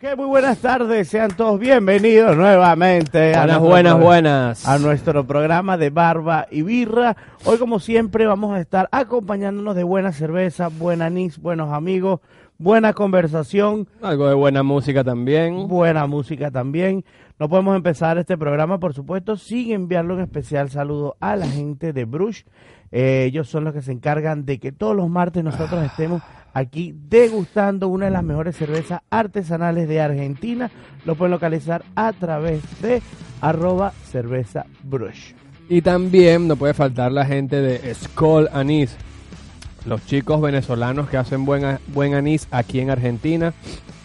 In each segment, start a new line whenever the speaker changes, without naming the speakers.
Que muy buenas tardes, sean todos bienvenidos nuevamente a
Buenas,
nuestro
buenas, buenas.
a nuestro programa de Barba y Birra. Hoy, como siempre, vamos a estar acompañándonos de buena cerveza, buen anís, buenos amigos, buena conversación,
Algo de buena música también.
buena música también. No podemos empezar este programa, por supuesto, sin enviarle un especial saludo a la gente de Brush. Eh, ellos son los que se encargan de que todos los martes nosotros estemos aquí degustando una de las mejores cervezas artesanales de Argentina. Lo pueden localizar a través de arroba cerveza Brush.
Y también no puede faltar la gente de Skoll Anís. Los chicos venezolanos que hacen buen, buen anís aquí en Argentina.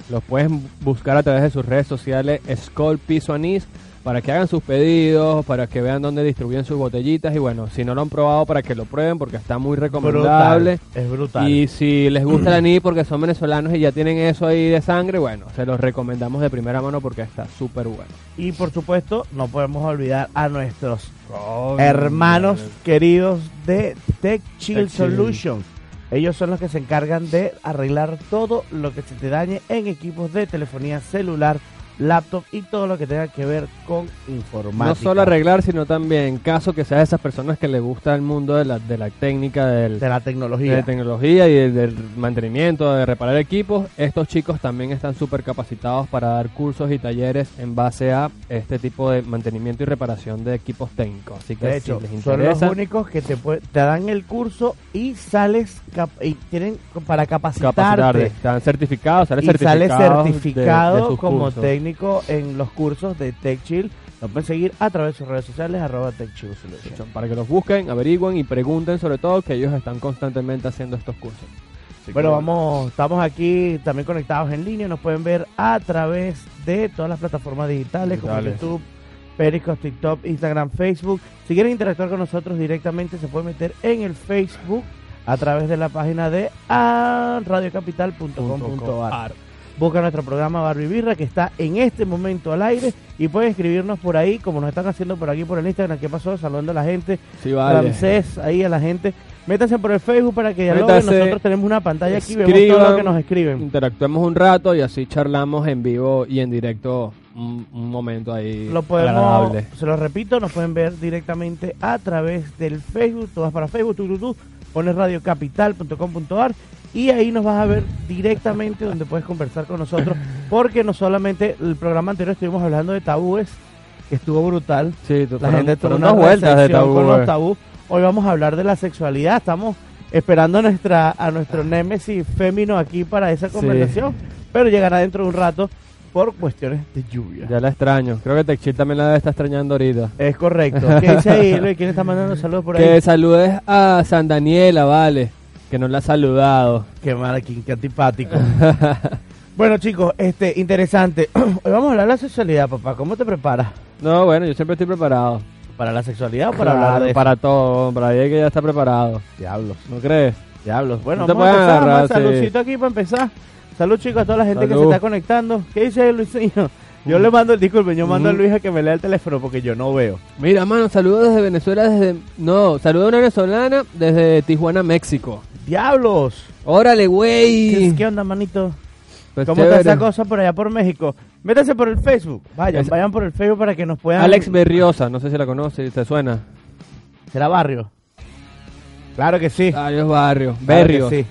Los pueden buscar a través de sus redes sociales Skoll Piso Anís para que hagan sus pedidos, para que vean dónde distribuyen sus botellitas. Y bueno, si no lo han probado, para que lo prueben porque está muy recomendable.
Brutal, es brutal.
Y si les gusta el anís porque son venezolanos y ya tienen eso ahí de sangre, bueno, se los recomendamos de primera mano porque está súper bueno.
Y por supuesto, no podemos olvidar a nuestros hermanos queridos de Tech Chill
Tech Chill.
Solution. Ellos son los que se encargan de arreglar todo lo que se te dañe en equipos de telefonía celular, laptop y todo lo que tenga que ver con informática.
No solo arreglar, sino también, en caso que seas de esas personas que le gusta el mundo de la, de la técnica, del,
de la
de
tecnología.
la tecnología y del, del mantenimiento, de reparar equipos, estos chicos también están súper capacitados para dar cursos y talleres en base a este tipo de mantenimiento y reparación de equipos técnicos. Así que
de hecho,
si les
son los
interesa,
únicos que te, pue- te dan el curso y sales cap- y tienen para capacitarte.
capacitarte. Están certificados, sales
y sale
certificados de-
certificado
de sus
como
cursos.
Técnico en los cursos de TechChill. Lo pueden seguir a través de sus redes sociales, arroba TechChill Solution.
Para que los busquen, averigüen y pregunten sobre todo que ellos están constantemente haciendo estos cursos. Así que
Bueno, vamos, estamos aquí también conectados en línea. Nos pueden ver a través de todas las plataformas digitales, como. YouTube, Periscope, TikTok, Instagram, Facebook. Si quieren interactuar con nosotros directamente, se pueden meter en el Facebook a través de la página de radiocapital.com.ar. Busca nuestro programa Barbie Birra que está en este momento al aire y pueden escribirnos por ahí, como nos están haciendo por aquí por el Instagram. ¿Qué pasó? Saludando a la gente.
Sí, vale.
Ramsés, ahí a la gente. Métanse por el Facebook para que dialoguen. Nosotros tenemos una pantalla aquí, vemos
escriban,
todo lo que nos escriben.
Interactuemos un rato y así charlamos en vivo y en directo un, un momento ahí
Lo podemos,
agradable.
se lo repito, nos pueden ver directamente a través del Facebook. Tú vas para Facebook, tú, tú, tú, pones radiocapital.com.ar y ahí nos vas a ver directamente donde puedes conversar con nosotros. Porque no solamente el programa anterior estuvimos hablando de tabúes, que estuvo brutal.
Sí,
La gente tuvo
fueron
una
dos vueltas de tabú.
con los
eh.
tabú. Hoy vamos a hablar de la sexualidad. Estamos esperando a nuestra a nuestro némesis fémino aquí para esa
Sí.
conversación, pero llegará dentro de un rato por cuestiones de lluvia.
Ya la extraño. Creo que Techil también la estar extrañando ahorita.
Es correcto. ¿Qué dice ahí, Luis? ¿Quién está mandando saludos por
Que
ahí?
saludes a San Daniela, vale. Que no la ha saludado.
Qué mal aquí, qué antipático. bueno, chicos, este interesante. Hoy vamos a hablar de la sexualidad, papá. ¿Cómo te preparas?
No, bueno, yo siempre estoy preparado.
¿Para la sexualidad o para hablar de eso?
para todo. Para ahí que ya está preparado.
Diablos.
¿No crees?
Diablos. Bueno,
No
vamos a empezar.
agarrar, sí.
Aquí para empezar. Salud, chicos, a toda la gente que se está conectando. ¿Qué dice Luisinho? Yo le mando, disculpen, yo mando a. Luis a que me lea el teléfono porque yo no veo.
Mira, mano, saludos desde Venezuela, desde... No, saludos a una venezolana desde Tijuana, México.
¡Diablos!
Órale,
¿Qué,
güey.
qué onda, manito?
Pues
¿Cómo está
chévere.
esa cosa por allá por México? Métanse por el Facebook. Vayan,
Es-
vayan por el Facebook para que nos puedan...
Alex Berriosa, no sé si la conoce, ¿te suena?
¿Será barrio? Claro que sí.
Arios Barrio,
Claro
Berrio.
sí.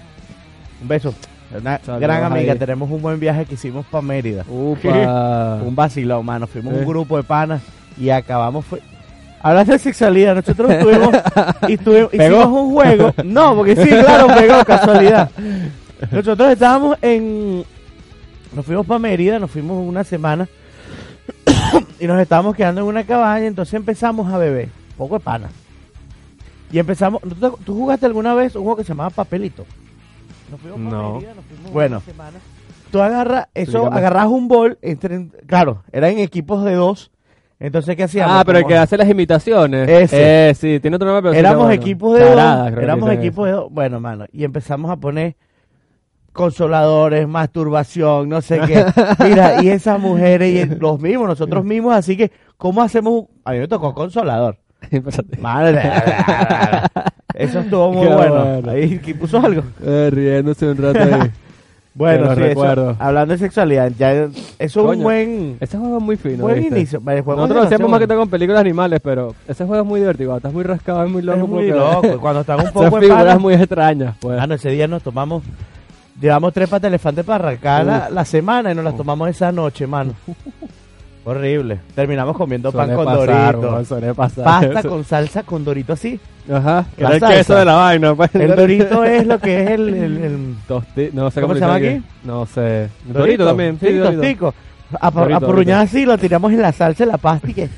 Un beso. Una
Saludos
gran amiga.
ahí.
Tenemos un buen viaje que hicimos para Mérida.
Upa.
un vacilón, mano. Fuimos un grupo de panas y acabamos. Hablando de sexualidad, nosotros estuvimos y estuvimos,
¿Pegó?
hicimos un juego. No, porque sí, claro, pegó, casualidad. Nosotros estábamos en. Nos fuimos para Mérida, nos fuimos una semana y nos estábamos quedando en una cabaña. Entonces empezamos a beber, poco de pana. Y empezamos. ¿tú, tú jugaste alguna vez un juego que se llamaba Papelito? Nos fuimos
No.
Mérida, nos fuimos
Bueno.
una semana. Tú agarras, eso,
Explícame.
agarras un bol, entre, claro, era en equipos de dos. Entonces, ¿qué hacíamos?
Ah, pero el que hace las imitaciones.
Ese.
Eh, sí, tiene otro nombre, pero sí
éramos
bueno.
equipos de dos. Éramos equipos de dos. Bueno, mano, y empezamos a poner consoladores, masturbación, no sé qué. Mira, y esas mujeres y los mismos, nosotros mismos, así que, ¿cómo hacemos? un- A mí me tocó consolador. Madre. Eso estuvo muy
Qué
bueno.
bueno.
Ahí ¿quién puso algo.
Eh, riéndose un rato ahí.
Bueno, sí, eso-
recuerdo.
hablando de sexualidad, ya eso es un
Coño,
buen,
Ese juego es muy fino.
buen
¿viste?
inicio. Vale, juego
Nosotros lo
demasiado
hacemos más que todo con películas animales, pero ese juego es muy divertido. Estás muy rascado, es muy loco.
Es muy loco. Cuando están un poco de
figuras
pana,
muy extrañas, pues.
Mano, ese día nos tomamos, llevamos tres patas de elefante para arrancar la, la semana y nos las tomamos esa noche, mano. Horrible. Terminamos comiendo pan con
pasar,
dorito.
weón, suele pasar
Pasta
eso.
con salsa con dorito así.
Ajá.
la
Era el
salsa.
queso de la vaina. pues.
El dorito es lo que es el... el, el
Tosti- no sé
¿Cómo se llama
dicen
aquí?
No sé. Dorito, también.
Sí,
Dorito.
tostico.
Dorito,
apurruñado así, lo tiramos en la salsa, en la pasta y que...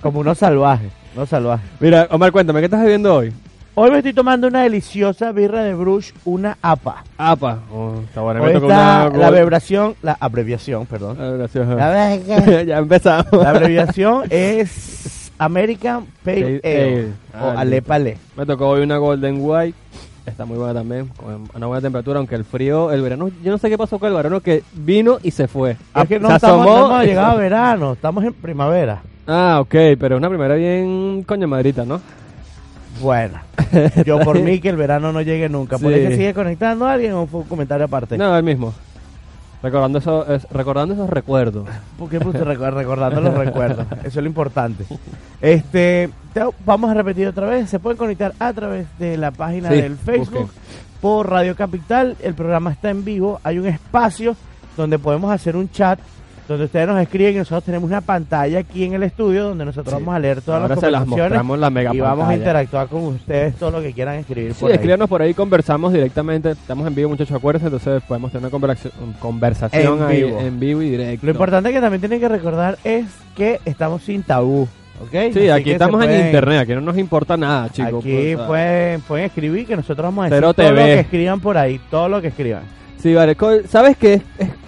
Como unos salvajes. Unos salvajes.
Mira, Omar, cuéntame, ¿qué estás bebiendo hoy?
Hoy me estoy tomando una deliciosa birra de Bruges, una APA.
Apa. Oh, está bueno.
Hoy
Me
está
una...
la abreviación, la abreviación, perdón.
Gracias.
La
ya empezamos.
La abreviación es American Pale Ale,
Ale.
o
Ah,
Ale. Pale.
Me tocó hoy una Golden White. Está muy buena también, con una buena temperatura, aunque el frío, el verano, yo no sé qué pasó con el verano que vino y se fue.
Es que no,
se
estamos,
asomó.
no hemos llegado a verano, estamos en primavera.
Ah, ok, pero una primera bien coño madrita, ¿no?
Bueno, yo por mí que el verano no llegue nunca. ¿Por
Sí.
qué sigue conectando a alguien o fue un comentario aparte?
No, el mismo. Recordando, eso, es- recordando esos recuerdos.
¿Por qué puse recu- recordando los recuerdos? Eso es lo importante. Este, te- vamos a repetir otra vez. Se pueden conectar a través de la página
Sí,
del Facebook
busquen.
por Radio Capital. El programa está en vivo. Hay un espacio donde podemos hacer un chat donde ustedes nos escriben y nosotros tenemos una pantalla aquí en el estudio donde nosotros
Sí.
vamos a leer todas
Ahora
las
se las
conversaciones
mostramos la mega
y vamos a interactuar con ustedes todo lo que quieran escribir
Sí,
por ahí.
por ahí, conversamos directamente. Estamos en vivo, muchachos, acuérdense. Entonces podemos tener una conversación, conversación
En
ahí
vivo.
en vivo y directo.
Lo importante que también tienen que recordar es que estamos sin tabú, ¿ok?
Sí, aquí estamos en internet, aquí no nos importa nada, chicos.
Aquí
pues,
pueden, pueden escribir que nosotros vamos a decir todo lo que escriban por ahí, todo lo que escriban.
Sí, vale. ¿Sabes qué?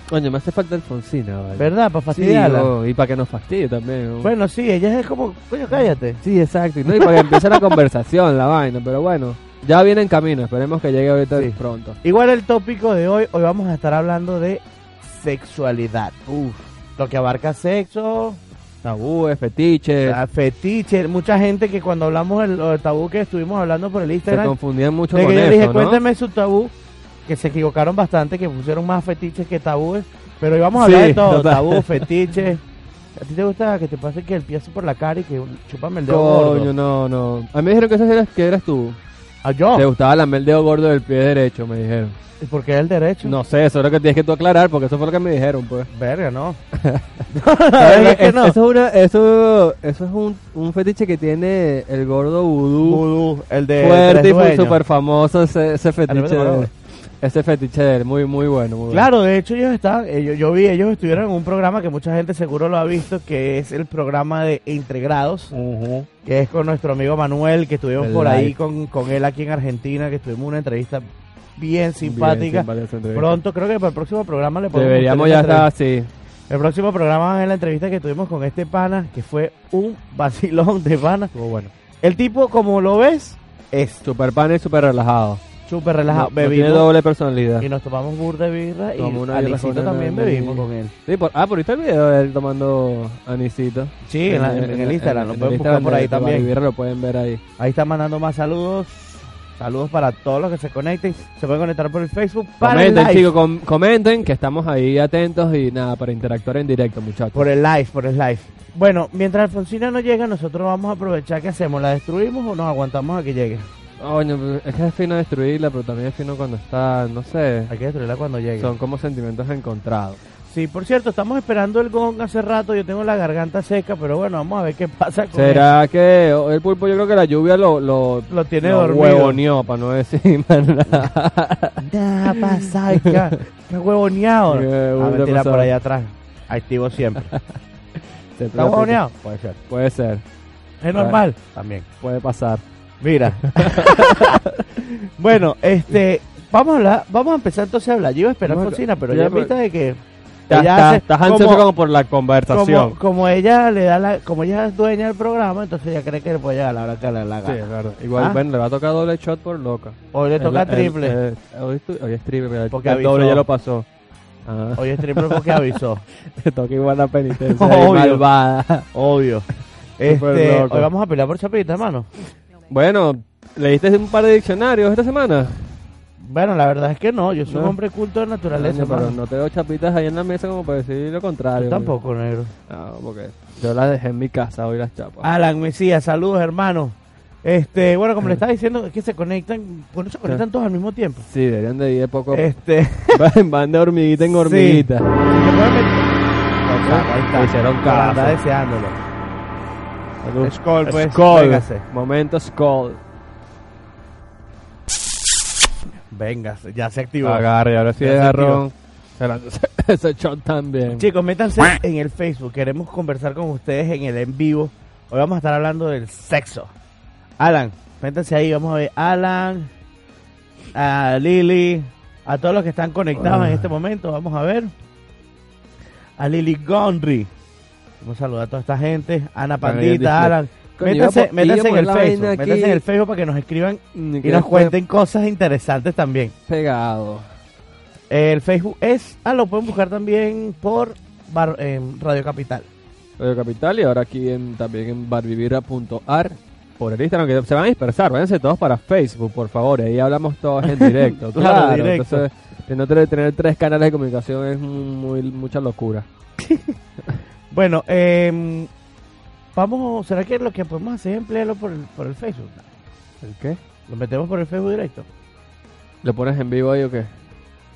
Coño, me hace falta Alfonsina, vale.
¿Verdad? Para
Sí,
fastidiarla.
oh, y para que nos fastidie también. ¿no?
Bueno, sí, ella es como, coño, cállate.
Sí, exacto. Y, no, y para que empiece la conversación, la vaina. Pero bueno, ya viene en camino. Esperemos que llegue ahorita
Sí.
pronto.
Igual el tópico de hoy, hoy vamos a estar hablando de sexualidad. Uf, lo que abarca sexo,
Tabúes, fetiches.
la fetiche, mucha gente que cuando hablamos del, tabú que estuvimos hablando por el
Se
Instagram,
confundían mucho
de
con
que yo
eso,
dije,
¿no?
cuénteme su tabú, que se equivocaron bastante, que pusieron más fetiches que tabúes, pero hoy vamos a
Sí,
hablar de todo,
total.
tabú, fetiche. ¿A ti te gusta que te pase que el pie así por la cara y que chúpame el dedo gordo?
Coño, no, no. A mí me dijeron que ese eras, que eras tú.
¿A yo?
Te gustaba lamer el dedo gordo del pie derecho, me dijeron.
¿Y por qué el derecho?
No sé, eso es lo que tienes que tú aclarar, porque eso fue lo que me dijeron, pues.
Verga, no.
¿Sabes
¿Sabes
qué?
que
Es-
no?
Eso es, una, eso, eso es un, un fetiche que tiene el gordo vudú.
Vudú, el de
fuerte y súper famoso ese, ese fetiche. Ese fetiche de él, muy, muy bueno. Muy bueno.
Claro, de hecho ellos estaban, ellos, yo vi, ellos estuvieron en un programa que mucha gente seguro lo ha visto, que es el programa de Entregrados, que es con nuestro amigo Manuel, que estuvimos
El
por ahí con, con él aquí en Argentina, que tuvimos una entrevista bien
Bien
simpática. Pronto, creo que para el próximo programa le podemos
Deberíamos ya estar así.
El próximo programa ver la entrevista que tuvimos con este pana, que fue un vacilón de pana.
Estuvo bueno.
El tipo, como lo ves, es
Super pan y super relajado.
Súper relajado.
No- no tiene
bebimos
doble personalidad.
y nos tomamos burda de birra y
una birra con
también bebimos con él.
Sí, por, ah, por ahí está el video de él tomando anisito.
Sí, en, la- en- en el Instagram, lo
en
pueden buscar por ahí también.
Baribirra lo pueden ver ahí.
Ahí está mandando más saludos. Saludos para todos los que se conecten. Se pueden conectar por el Facebook. Para
Comenten,
el live.
chicos, com- comenten que estamos ahí atentos y nada, para interactuar en directo, muchachos.
Por el live, por el live. Bueno, mientras Alfonsina no llega, nosotros vamos a aprovechar que hacemos. ¿La destruimos o nos aguantamos a que llegue?
Coño, es que es fino destruirla, pero también es fino cuando está, no sé,
Hay que destruirla cuando llegue.
son como sentimientos encontrados.
Sí, por cierto, estamos esperando el gong hace rato. Yo tengo la garganta seca, pero bueno, vamos a ver qué pasa con
¿Será que el pulpo, yo creo que la lluvia lo, lo.
Lo tiene
lo
dormido.
huevoneó, para no decir más nada.
Nah, pasa, qué, qué huevoneado. Ah, mentira,
pasado.
por allá atrás. Activo siempre.
Se
¿Está huevoneado? Puede ser.
Puede ser,
¿Es normal? También.
puede pasar.
Mira. bueno, este, vamos a hablar, vamos a empezar entonces a hablar. Yo iba a esperar a
Bueno,
Alfonsina, pero
ya,
ya en vista de que
Ya
ella
está,
hace-
estás ansioso
como-
por la conversación.
como, como ella le da la, como ella es dueña del programa, entonces ella cree que le puede llegar a la hora que le dé la
Sí,
gana.
es verdad. Igual,
Ah.
bueno, le va a tocar doble shot por loca.
Hoy le toca triple.
el- hoy, es tu- hoy es triple, pero
Porque
el doble
avisó.
ya lo pasó. Ah,
Hoy es triple porque avisó.
te toca igual la penitencia.
Obvio.
malvada.
Obvio.
Súper
Este,
loco.
hoy vamos a pelear por chapita, hermano.
Bueno, ¿leíste un par de diccionarios esta semana?
Bueno, la verdad es que no, yo soy un
No.
hombre culto de naturaleza,
Coño, pero
mano.
no te veo chapitas ahí en la mesa como para decir lo contrario.
Yo tampoco, negro.
No, porque yo las dejé en mi casa hoy las chapas.
Alan Mesías, saludos, hermano. Este, bueno, como le estaba diciendo, es que se conectan, bueno, se conectan todos al mismo tiempo.
Sí, deberían de ir de poco.
Este,
Van- de hormiguita en
Sí.
hormiguita.
¿se pueden meter? Ahí está.
Hicieron caso.
andar deseándolo.
Salud.
Skol, pues,
Skol.
véngase.
Momento Skull.
Véngase, ya se activó.
Agarre, ahora sí lanzó ese shot también.
Chicos, métanse en el Facebook. Queremos conversar con ustedes en el en vivo. Hoy vamos a estar hablando del sexo. Alan, métanse ahí. Vamos a ver Alan, a Lili, a todos los que están conectados en este momento. Vamos a ver. A Lili Gondry. Vamos a saludar a toda esta gente. Ana Pandita. Alan. Métanse, en el Facebook. Métanse en el Facebook para que nos escriban y nos cuenten cosas interesantes también.
Pegado.
El Facebook es. Ah, lo pueden buscar también por Bar- em, Radio Capital.
Radio Capital y ahora aquí en, también en barvivira.ar por el Instagram que se van a dispersar, váyanse todos para Facebook, por favor, ahí hablamos todos en directo.
Claro,
claro,
directo.
entonces tener, tener tres canales de comunicación es muy mucha locura.
Bueno, em, vamos. ¿Será que lo que podemos hacer es emplearlo por el, por el Facebook?
¿El qué?
Lo metemos por el Facebook directo.
¿Lo pones en vivo ahí o qué?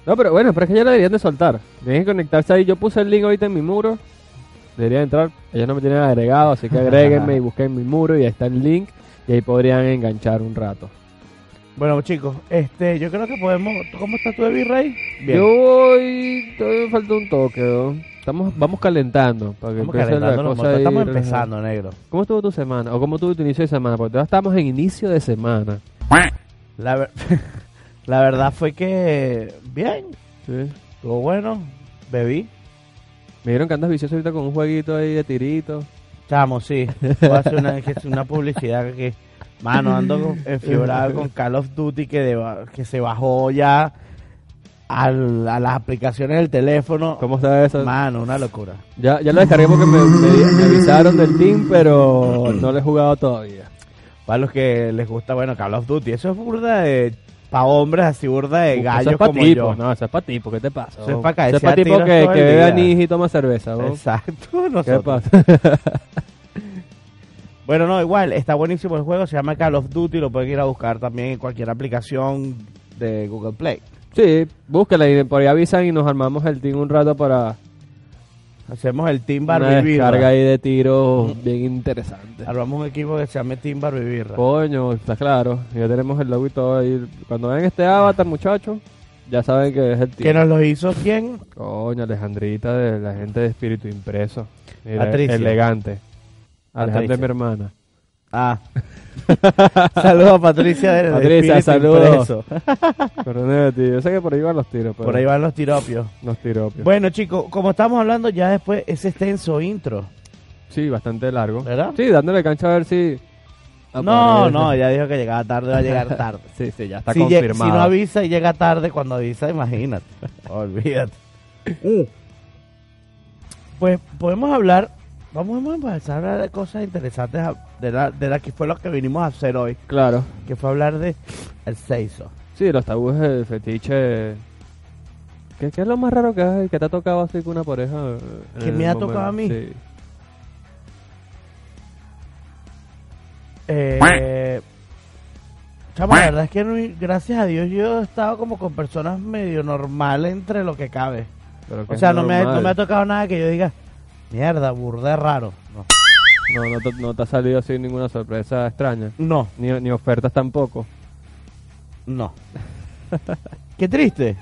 No, pero bueno, pero es que ya lo deberían de soltar. Tienen que conectarse ahí. Yo puse el link ahorita en mi muro. Deberían entrar. Ellos no me tienen agregado, así que agréguenme y busquen mi muro y ahí está el link. Y ahí podrían enganchar un rato.
Bueno, chicos, este, yo creo que podemos. ¿tú ¿Cómo estás tú de Virrey?
Yo voy. Todavía me falta un toque, ¿no? Estamos, vamos calentando. Para que
Estamos
empiece la cosa ahí
Estamos
relajada.
empezando, negro.
¿Cómo estuvo tu semana? ¿O cómo estuvo tu inicio de semana? Porque todavía estamos en inicio de semana.
La, ver- la verdad fue que. Bien,
Sí.
estuvo bueno. Bebí.
Me dijeron que andas vicioso ahorita con un jueguito ahí de tirito.
Chamo, sí. Voy a hacer una, que es una publicidad que. Mano, ando con- enfiebrado con Call of Duty que, deba- que se bajó ya al- a las aplicaciones del teléfono.
¿Cómo está eso?
Mano, una locura.
Ya, ya lo descargué porque me, me- me avisaron del team, pero no lo he jugado todavía.
Para los que les gusta, bueno, Call of Duty. Eso es burda de. Pa' hombres así, burda de gallos
es pa'
como
tipo,
yo.
no, eso es para tipo, ¿qué te pasa?
Eso es
vos?
pa' caerse
Eso es pa'
a
tipo que, que bebe anís y toma cerveza. vos.
Exacto,
¿Qué
nosotros.
pasa?
Bueno, no, igual, está buenísimo el juego. Se llama Call of Duty. Lo pueden ir a buscar también en cualquier aplicación de Google Play.
Sí, búscala y por ahí avisan y nos armamos el team un rato para
Hacemos el Team
una
Barbie
descarga
Birra.
ahí de tiro bien interesante.
Armamos un equipo que se llame Team Barbie Birra.
Coño, está claro. Ya tenemos el logo y todo ahí. Cuando vean este avatar, muchachos, ya saben que es el
¿Que
team.
nos lo hizo quién?
Coño, Alejandrita, de la gente de Espíritu Impreso. Mira, elegante. Alejandra es mi hermana.
Ah. Saludos a Patricia de,
Patricia, saludos. Tío. Yo sé que por ahí van los tiros, pero
Por ahí van los tiropios.
los tiropios.
Bueno, chicos, como estamos hablando ya después ese extenso intro,
Sí, bastante largo.
¿verdad?
Sí, dándole cancha a ver si...
No, no, ya dijo que llegaba tarde, va a llegar tarde.
Sí, sí, ya está
si,
confirmado.
si no avisa y llega tarde, cuando avisa, imagínate. Olvídate. Uh. Pues podemos hablar, vamos a empezar a hablar de cosas interesantes, a- de la, de la que fue lo que vinimos a hacer hoy,
Claro.
que fue hablar de el seiso.
Sí, los tabúes del fetiche... ¿Qué, qué es lo más raro que, hay, que te ha tocado así con una pareja? eh, en
¿Que
el
me ha
momento?
tocado a mí?
Sí.
Eh, chamo, la verdad es que no- gracias a Dios yo he estado como con personas medio normales entre lo que cabe.
Pero que
O
es
sea, no me, ha,
normal.
no me ha tocado nada que yo diga, mierda, burde raro. No.
No, no te, no te ha salido así ninguna sorpresa extraña.
No,
Ni, ni ofertas tampoco.
no. Qué triste.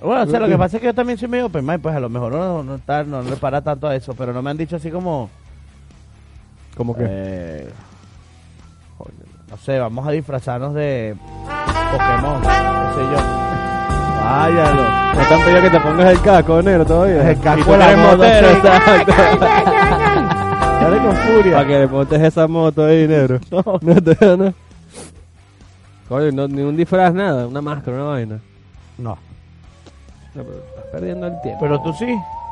Bueno, o sea, lo que pasa es que yo también soy medio open mind, pues a lo mejor no, no, está, no le para tanto a eso, pero no me han dicho así como,
Como que...
eh, no sé, vamos a disfrazarnos de Pokémon, qué sé yo. Váyalo.
No te han pedido que te pongas el casco, negro, todavía.
El casco de la sí.
exacto.
Dale con furia.
Para que le montes esa moto ahí, negro.
No.
No, te- no. Coño, no, ni un disfraz, nada. Una máscara, una vaina.
No,
No, pero estás perdiendo el tiempo.
pero tú sí.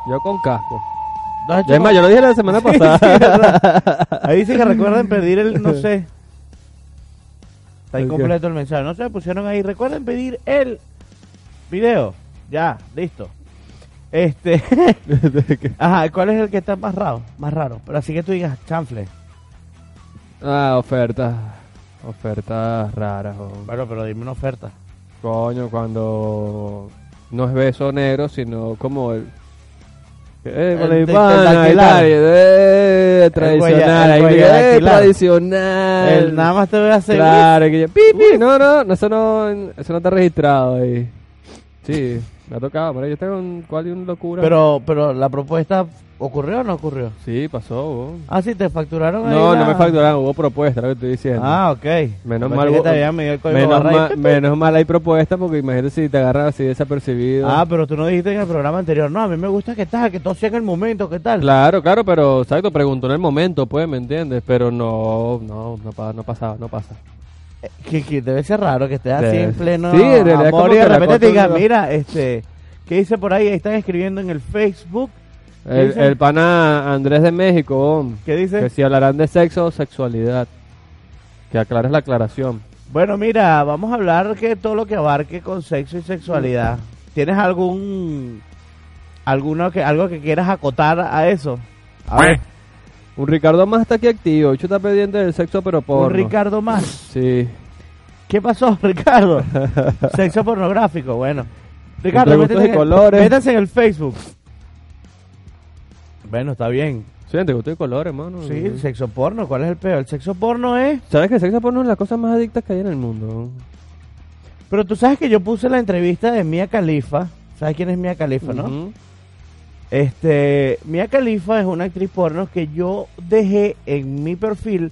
Yo con casco.
¿No has hecho
Ya es más, yo lo dije la semana pasada.
Ahí dice que recuerden pedir el, no sé. Está
¿El qué?
incompleto el mensaje. No se pusieron ahí. Recuerden pedir el video. Ya, listo. Este. Ajá, ¿cuál es el que está más raro? Más raro. Pero así que tú digas, chanfle.
ah, ofertas. Ofertas raras. o-
Bueno, pero dime una oferta.
Coño, cuando no es beso negro, sino como el... Eh,
El
con
de-
mi
el
pana,
dactilar.
eh,
El
tradicional,
el
ahí, eh,
dactilar.
tradicional.
El nada más te voy a hacer.
Claro, que yo, pi, pi, no, no, no, eso no, eso no está registrado ahí. Sí, me ha tocado, pero yo tengo un, cual y un locura.
Pero, pero la propuesta ocurrió o no ocurrió.
Sí, pasó, hubo.
Ah, sí, te facturaron ahí
No, no me facturaron, hubo propuesta, lo que estoy diciendo.
Ah, ok.
Menos
Pensé
mal, hubo- menos, mal, menos mal hay propuesta porque imagínate si te agarran así desapercibido.
Ah, pero tú no dijiste en el programa anterior. No, a mí me gusta que tal, que todo sea en el momento, ¿qué tal?
Claro, claro, pero exacto, preguntó en el momento, pues, ¿me entiendes? Pero no, no, no, no pasaba, no pasa.
Que, que debe ser raro que estés así en pleno
Sí, en
amor y de repente te mira, este, ¿qué dice por ahí? Ahí están escribiendo en el Facebook. ¿Qué
El, el pana Andrés de México,
¿Qué dice?
que si hablarán de sexo o sexualidad, que aclares la aclaración.
Bueno, mira, vamos a hablar que todo lo que abarque con sexo y sexualidad. ¿Tienes algún alguno que algo que quieras acotar a eso? A ver,
Un Ricardo más está aquí activo, Bicho está pendiente del sexo, pero por
un Ricardo más.
Sí.
¿Qué pasó, Ricardo? Sexo pornográfico, bueno. Ricardo, métete
y
en, el,
colores.
métanse en el Facebook. Bueno, está bien.
Sí, te gustó de color, hermano.
Sí, sexo porno, ¿cuál es el peor? El sexo porno es...
¿Sabes que el sexo porno es la cosa más adicta que hay en el mundo?
Pero tú sabes que yo puse la entrevista de Mia Khalifa. ¿Sabes quién es Mia Khalifa, no? Este, Mia Khalifa es una actriz porno que yo dejé en mi perfil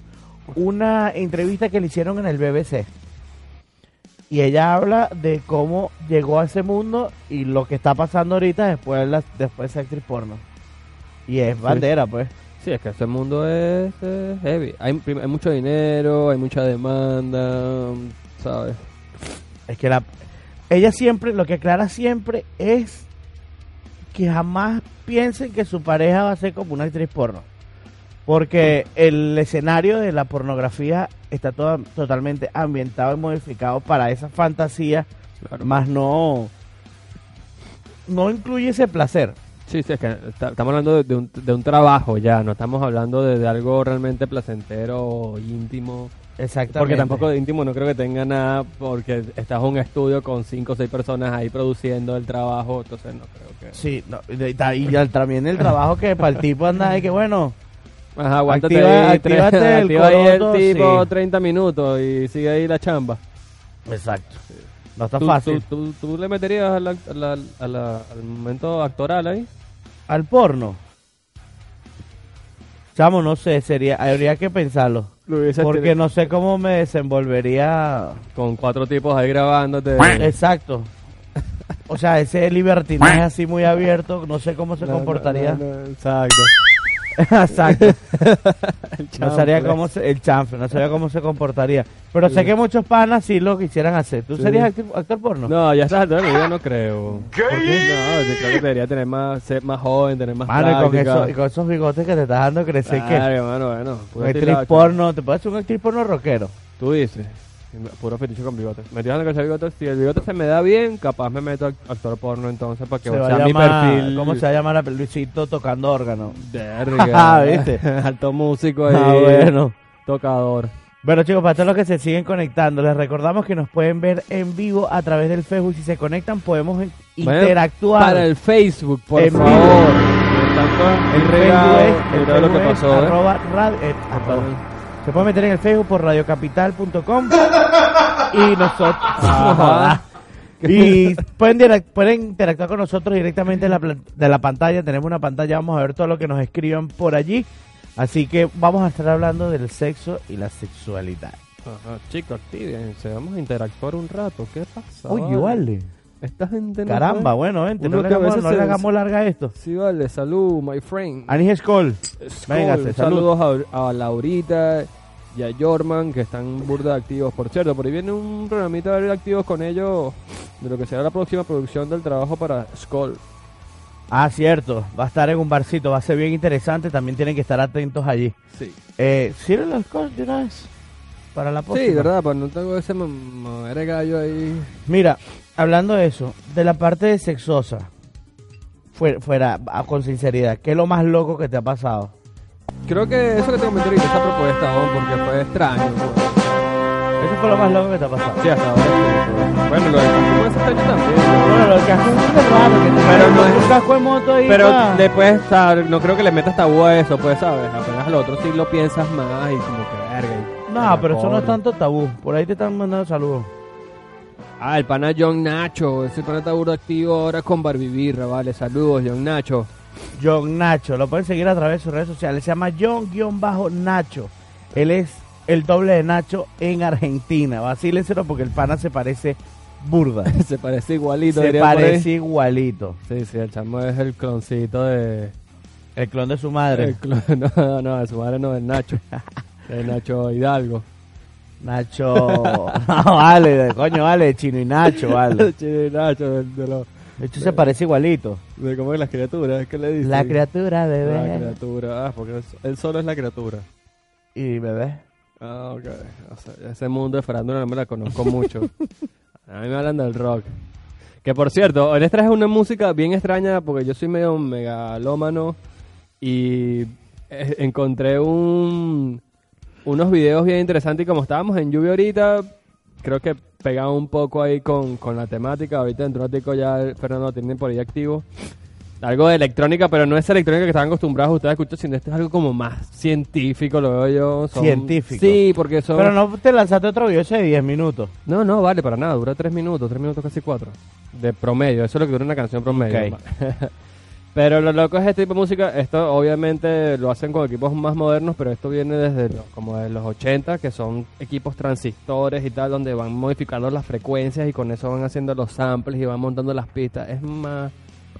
una entrevista que le hicieron en el BBC. Y ella habla de cómo llegó a ese mundo y lo que está pasando ahorita después de, la- después de ser actriz porno. Y es bandera, pues.
Sí, es que ese mundo es, heavy. Hay, hay mucho dinero, hay mucha demanda, ¿sabes?
Es que la, ella siempre, lo que aclara siempre es que jamás piensen que su pareja va a ser como una actriz porno. Porque el escenario de la pornografía está toda- totalmente ambientado y modificado para esa fantasía,
Claro.
más no, no incluye ese placer.
Sí, sí, es que está- estamos hablando de, de un, de un trabajo ya, no estamos hablando de, de algo realmente placentero o íntimo.
Exactamente.
Porque tampoco de íntimo no creo que tenga nada, porque estás en un estudio con cinco o seis personas ahí produciendo el trabajo, entonces no creo que...
Sí, no, y, y- y también el trabajo que para el tipo anda de que bueno,
Ajá, aguántate
Activa-
ahí, tre-
actívate el
activa ahí el tipo
sí.
30 minutos y sigue ahí la chamba.
exacto. No está
¿Tú,
fácil.
tú- tú- tú le meterías a la- a la- a la- al momento actoral ahí?
al porno. Chamo, no sé, sería, habría que pensarlo.
Lo hubiese
Porque no sé cómo me desenvolvería.
Con cuatro tipos ahí grabándote.
Exacto. O sea, ese libertinaje así muy abierto, no sé cómo se comportaría.
exacto.
Exacto.
El
No sabría
chanfle.
cómo se, el chanfle, no sabría cómo se comportaría. Pero sé que muchos panas sí lo quisieran hacer. ¿Tú
Sí.
serías actor porno?
No, ya estás altura de mi vida no creo. No, yo creo que debería tener más, ser más joven, tener más
Mano, y con,
práctica.
eso- y con esos bigotes que te estás dando crecer, que
Claro, hermano, bueno.
actriz
estilo-
porno, te puedes hacer un actriz porno rockero.
Tú dices. Puro fetiche con bigotes. Me dando que ese bigote, si el bigote se me da bien, capaz me meto a actor porno entonces para que
Se
sea
a
mi perfil.
¿Cómo se va a llamar la Luisito tocando órgano?
Verga.
Ah, ¿viste?
Alto músico ahí.
Ah, bueno.
Tocador.
Bueno chicos, para todos los que se siguen conectando, les recordamos que nos pueden ver en vivo a través del Facebook. Si se conectan podemos
Bueno,
interactuar.
Para el Facebook, por
En
favor.
vivo.
Tanto
el
regalo,
Facebook es, el
mira lo que pasó, ¿eh?
arroba radio- eh, arroba. Se puede meter en el Facebook por radiocapital.com y nosotros...
Ajá.
y pueden, direct- pueden interactuar con nosotros directamente en la, de la pantalla. Tenemos una pantalla, vamos a ver todo lo que nos escriban por allí. Así que vamos a estar hablando del sexo y la sexualidad.
Ajá, chicos, actívense, vamos a interactuar un rato. ¿Qué pasa?
Oye, vale.
Esta gente no
Caramba, bueno, vente,
Uno
no le hagamos, no le hagamos larga esto.
Sí, vale, salud, my friend.
Anis Skoll. Salud.
saludos a, a Laurita y a Jorman, que están burda activos. Por cierto, por ahí viene un programita de activos con ellos de lo que será la próxima producción del trabajo para Skull.
Ah, cierto. Va a estar en un barcito, va a ser bien interesante. También tienen que estar atentos allí.
Sí.
Eh, ¿Cierran las cosas de una vez? para la próxima.
Sí, verdad, pues no tengo ese de gallo ahí.
Mira, hablando de eso, de la parte de sexosa, fuera, fuera con sinceridad, ¿qué es lo más loco que te ha pasado?
Creo que eso que te comenté ahorita, esa propuesta, ¿no? porque fue extraño. pues.
Eso fue lo más loco que te ha pasado.
Sí, hasta ahora. sí. Bueno, lo casco puede ser extraño también.
Bueno, lo del casco es raro, que te
Pero no es-
un casco de moto ahí.
Pero después, ¿sabes? no creo que le metas tabú a eso, pues, ¿sabes? Apenas al otro sí lo piensas más y como que verga. y-
No, pero eso no es tanto tabú. Por ahí te están mandando saludos.
Ah, el pana John Nacho, ese pana está burdo activo ahora con Barbibirra, vale, saludos John Nacho.
John Nacho, lo pueden seguir a través de sus redes sociales. Se llama John-Nacho. Él es el doble de Nacho en Argentina. Vacílenselo porque el pana se parece burda.
se parece igualito.
se parece igualito.
Sí, sí, el chamo es el cloncito de...
El clon de su madre.
el clon- no, no, de su madre no, del Nacho. De Nacho Hidalgo.
Nacho. No, vale, de- coño, vale, Chino y Nacho, vale.
Sí, Nacho, de, de, lo-
De hecho, se parece igualito.
de cómo es las criaturas, ¿qué le dice?
La criatura,
La
bebé.
criatura, ah, porque él solo es la criatura.
Y bebé.
Ah, ok. O sea, ese mundo de farándula no me la conozco mucho. A mí me hablan del rock. Que por cierto, hoy les traje una música bien extraña porque yo soy medio megalómano y eh, encontré un, unos videos bien interesantes y como estábamos en lluvia ahorita, creo que pegaba un poco ahí con, con la temática. Ahorita dentro de un ya Fernando lo tiene por ahí activo. Algo de electrónica, pero no es electrónica que están acostumbrados ustedes a escuchar, sino esto es algo como más científico, lo veo yo. Son-
Científico.
Sí, porque son...
Pero no te lanzaste otro video ese de 10 minutos.
No, no, vale, para nada, dura tres minutos, tres minutos casi cuatro. De promedio, eso es lo que dura una canción promedio.
Ok.
pero lo loco es este tipo de música, esto obviamente lo hacen con equipos más modernos, pero esto viene desde los, como de los 80, que son equipos transistores y tal, donde van modificando las frecuencias y con eso van haciendo los samples y van montando las pistas. Es más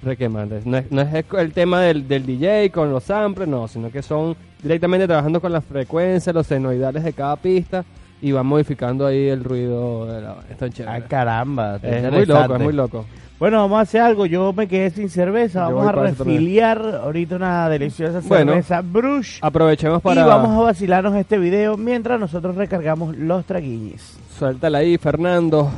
requemante. No es, no es el tema del, del DJ con los samples, no, sino que son directamente trabajando con las frecuencias, los senoidales de cada pista y van modificando ahí el ruido de la Está chévere.
Ah, caramba.
es muy loco, es muy loco.
Bueno, vamos a hacer algo. Yo me quedé sin cerveza.
Yo
Vamos a refiliar ahorita una deliciosa
Bueno.
cerveza Brush.
Aprovechemos para...
Y vamos a vacilarnos este video mientras nosotros recargamos los traguiñes.
Suéltala ahí, Fernando.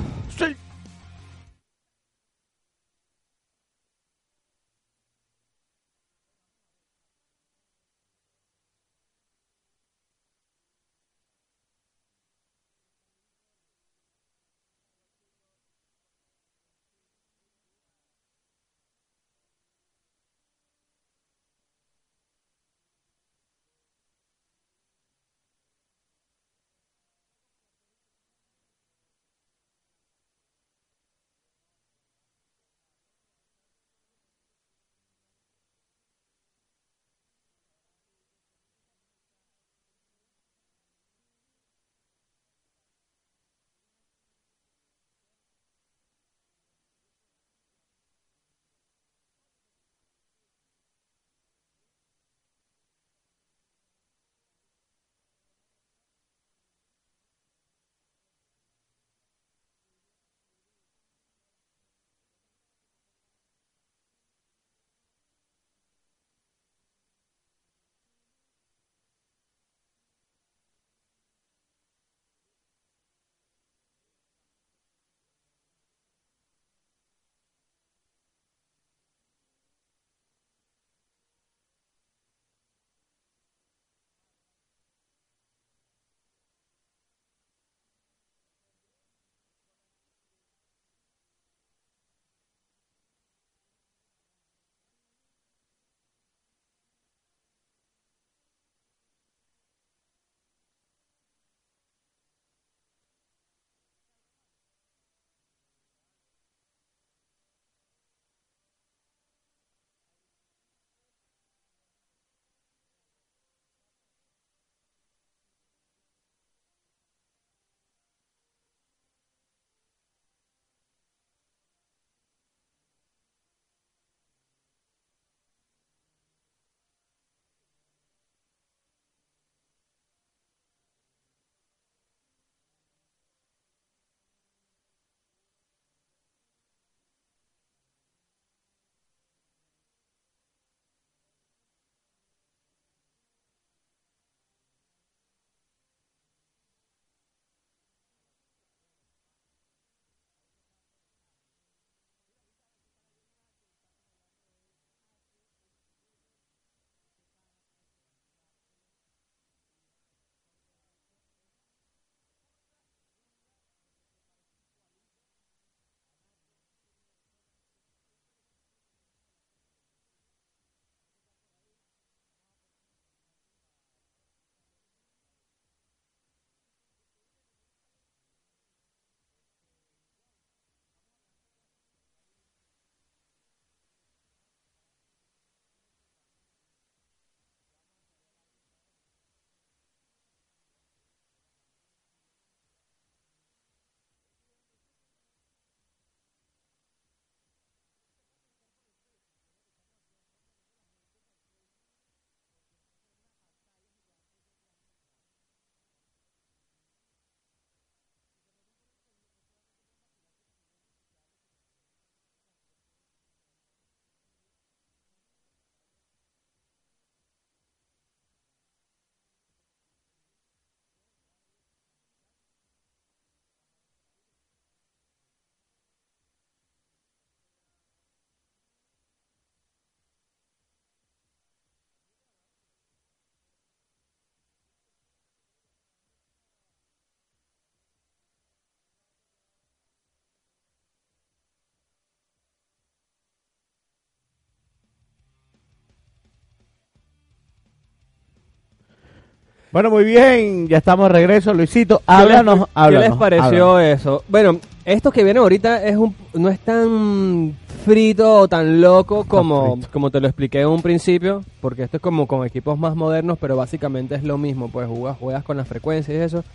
Bueno, muy bien, ya estamos de regreso, Luisito.
¿Qué
Háblanos,
les-
háblanos.
¿Qué les pareció
háblanos.
eso? Bueno, esto que viene ahorita es un, no es tan frito o tan loco como, como te lo expliqué en un principio, porque esto es como con equipos más modernos, pero básicamente es lo mismo, pues juegas, juegas con las frecuencias y eso.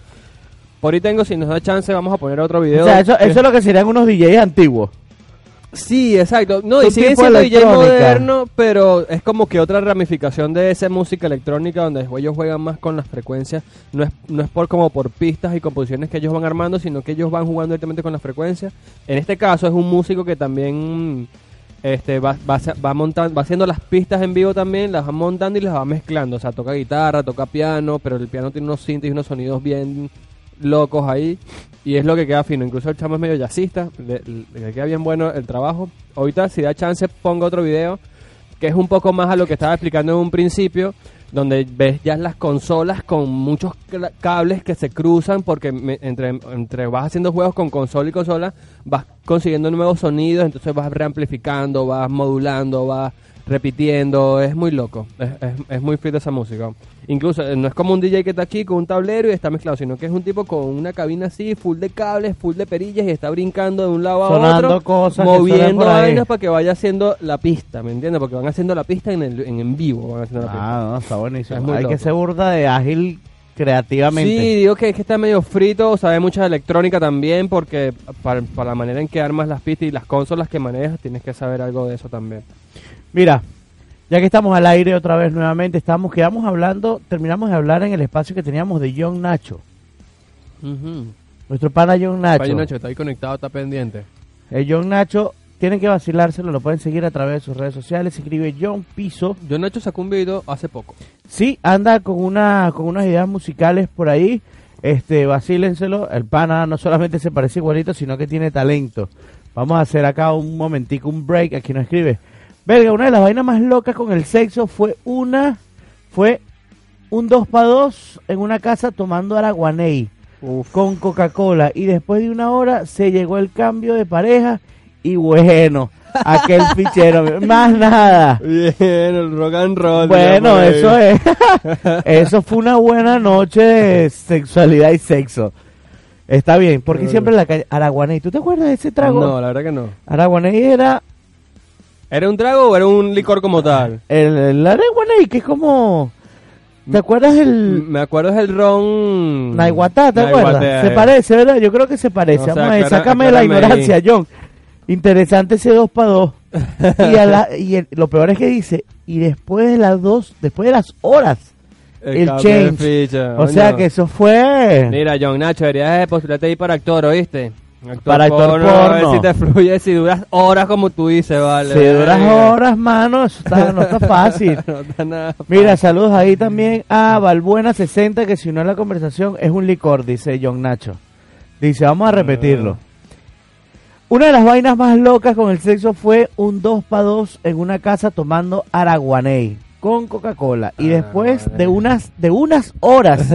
Por ahí tengo, si nos da chance, vamos a poner otro video.
O sea, eso, eso es lo que serían unos DJs antiguos.
Sí, exacto. No, y sigue siendo DJ moderno, pero es como que otra ramificación de esa música electrónica donde ellos juegan más con las frecuencias. No es, no es por como por pistas y composiciones que ellos van armando, sino que ellos van jugando directamente con las frecuencias. En este caso es un músico que también este va, va, va montando, va haciendo las pistas en vivo también, las va montando y las va mezclando. O sea, toca guitarra, toca piano, pero el piano tiene unos sintes y unos sonidos bien locos ahí. Y es lo que queda fino. Incluso el chamo es medio jazzista. Le, queda bien bueno el trabajo. Ahorita, si da chance, pongo otro video que es un poco más a lo que estaba explicando en un principio. Donde ves ya las consolas con muchos cables que se cruzan. Porque me- entre, entre vas haciendo juegos con consola y consola, vas consiguiendo nuevos sonidos. Entonces vas reamplificando, vas modulando, vas repitiendo. Es muy loco. Es, es, es muy fit esa música. Incluso eh, no es como un DJ que está aquí con un tablero y está mezclado, sino que es un tipo con una cabina así, full de cables, full de perillas y está brincando de un lado a
Sonando
otro,
cosas
moviendo vainas para que vaya haciendo la pista, ¿me entiendes? Porque van haciendo la pista en, el, en, en vivo. Van haciendo la pista.
Ah, no, está buenísimo.
Es
Hay que ser burda de ágil creativamente.
Sí, digo que es que está medio frito, sabe mucha electrónica también, porque para, para la manera en que armas las pistas y las consolas que manejas, tienes que saber algo de eso también.
Mira, ya que estamos al aire otra vez nuevamente, estamos, quedamos hablando, terminamos de hablar en el espacio que teníamos de John Nacho. Nuestro pana John Nacho.
Vaya Nacho, está ahí conectado, está pendiente.
El John Nacho, tienen que vacilárselo, lo pueden seguir a través de sus redes sociales. Escribe John Piso.
Yo Nacho sacó un video hace poco.
Sí, anda con una con unas ideas musicales por ahí. Este, vacílenselo. El pana no solamente se parece igualito, sino que tiene talento. Vamos a hacer acá un momentico, un break. Aquí nos escribe. Verga, una de las vainas más locas con el sexo fue una, fue un 2 para 2 en una casa tomando araguaney con Coca-Cola y después de una hora se llegó el cambio de pareja y bueno, aquel fichero, más nada.
Bien, el rock and roll.
Bueno, eso es. eso fue una buena noche de sexualidad y sexo. Está bien, porque siempre en la calle. Araguaney, ¿tú te acuerdas de ese trago?
No, la verdad que no.
Araguaney era
¿Era un trago o era un licor como tal?
el, el que es como. ¿Te acuerdas el.
Me acuerdo es el ron...
Naiguatá, ¿te acuerdas?
Naiguatá,
Se
eh.
parece, ¿verdad? Yo creo que se parece.
No
a ver, sácame de la
aclárame ahí.
ignorancia, John. Interesante ese 2 para 2. y a la- y el- lo peor es que dice, y después de las dos, después de las horas, el change.
ficha,
o sea que eso fue...
Mira, John Nacho, deberías postularte ahí para actor, ¿oíste? Actor
Para actor
A ver
porno.
si te fluye, si duras horas como tú dices, vale.
Si duras horas, mano, está- no está fácil.
no está nada
Mira, saludos ahí también a Valbuena60, que si no es la conversación es un licor, dice John Nacho. Dice, vamos a repetirlo. Una de las vainas más locas con el sexo fue un 2 para 2 en una casa tomando araguaney con Coca-Cola. Y después de unas, de unas horas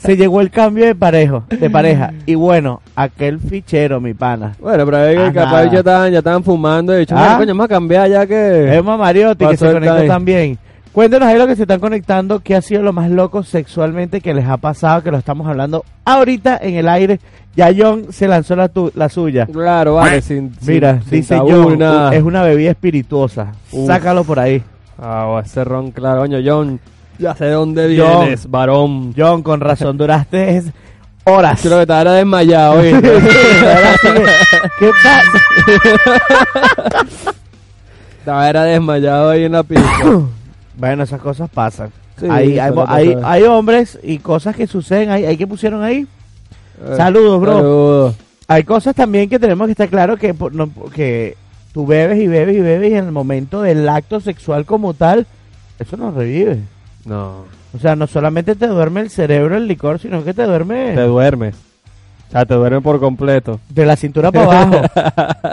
se llegó el cambio de parejo, de pareja. Y bueno, aquel fichero, mi pana.
Bueno, pero es que
Ah,
capaz
nada.
ya estaban, ya estaban fumando y dicho,
Ah.
"Mira, coño, vamos a cambiar ya que...
Emma Mariotti, que se conectó
time.
también. Cuéntenos ahí lo que se están conectando, qué ha sido lo más loco sexualmente que les ha pasado, que lo estamos hablando ahorita en el aire. Ya John se lanzó la, tu- la suya.
Claro, vale, sin,
Mira,
sin
dice John, es una bebida espirituosa.
Uf.
Sácalo por ahí.
Ah, ese ron, claro, coño, John, ya sé de dónde
John.
vienes, varón.
John, con razón, duraste horas.
Creo que te era desmayado,
que- ¿Qué pasa?
Estaba era desmayado ahí en la pista.
Bueno, esas cosas pasan.
Sí,
hay, hay, hay- hombres y cosas que suceden ahí. ¿Hay que pusieron ahí?
Eh,
Saludos, bro.
Saludos.
Hay cosas también que tenemos que estar claro que, por- no, que tú bebes y bebes y bebes y en el momento del acto sexual como tal, eso no revive.
No,
O sea, no solamente te duerme el cerebro el licor, sino que te duerme
te duermes. O sea, te duermes por completo.
de la cintura para abajo.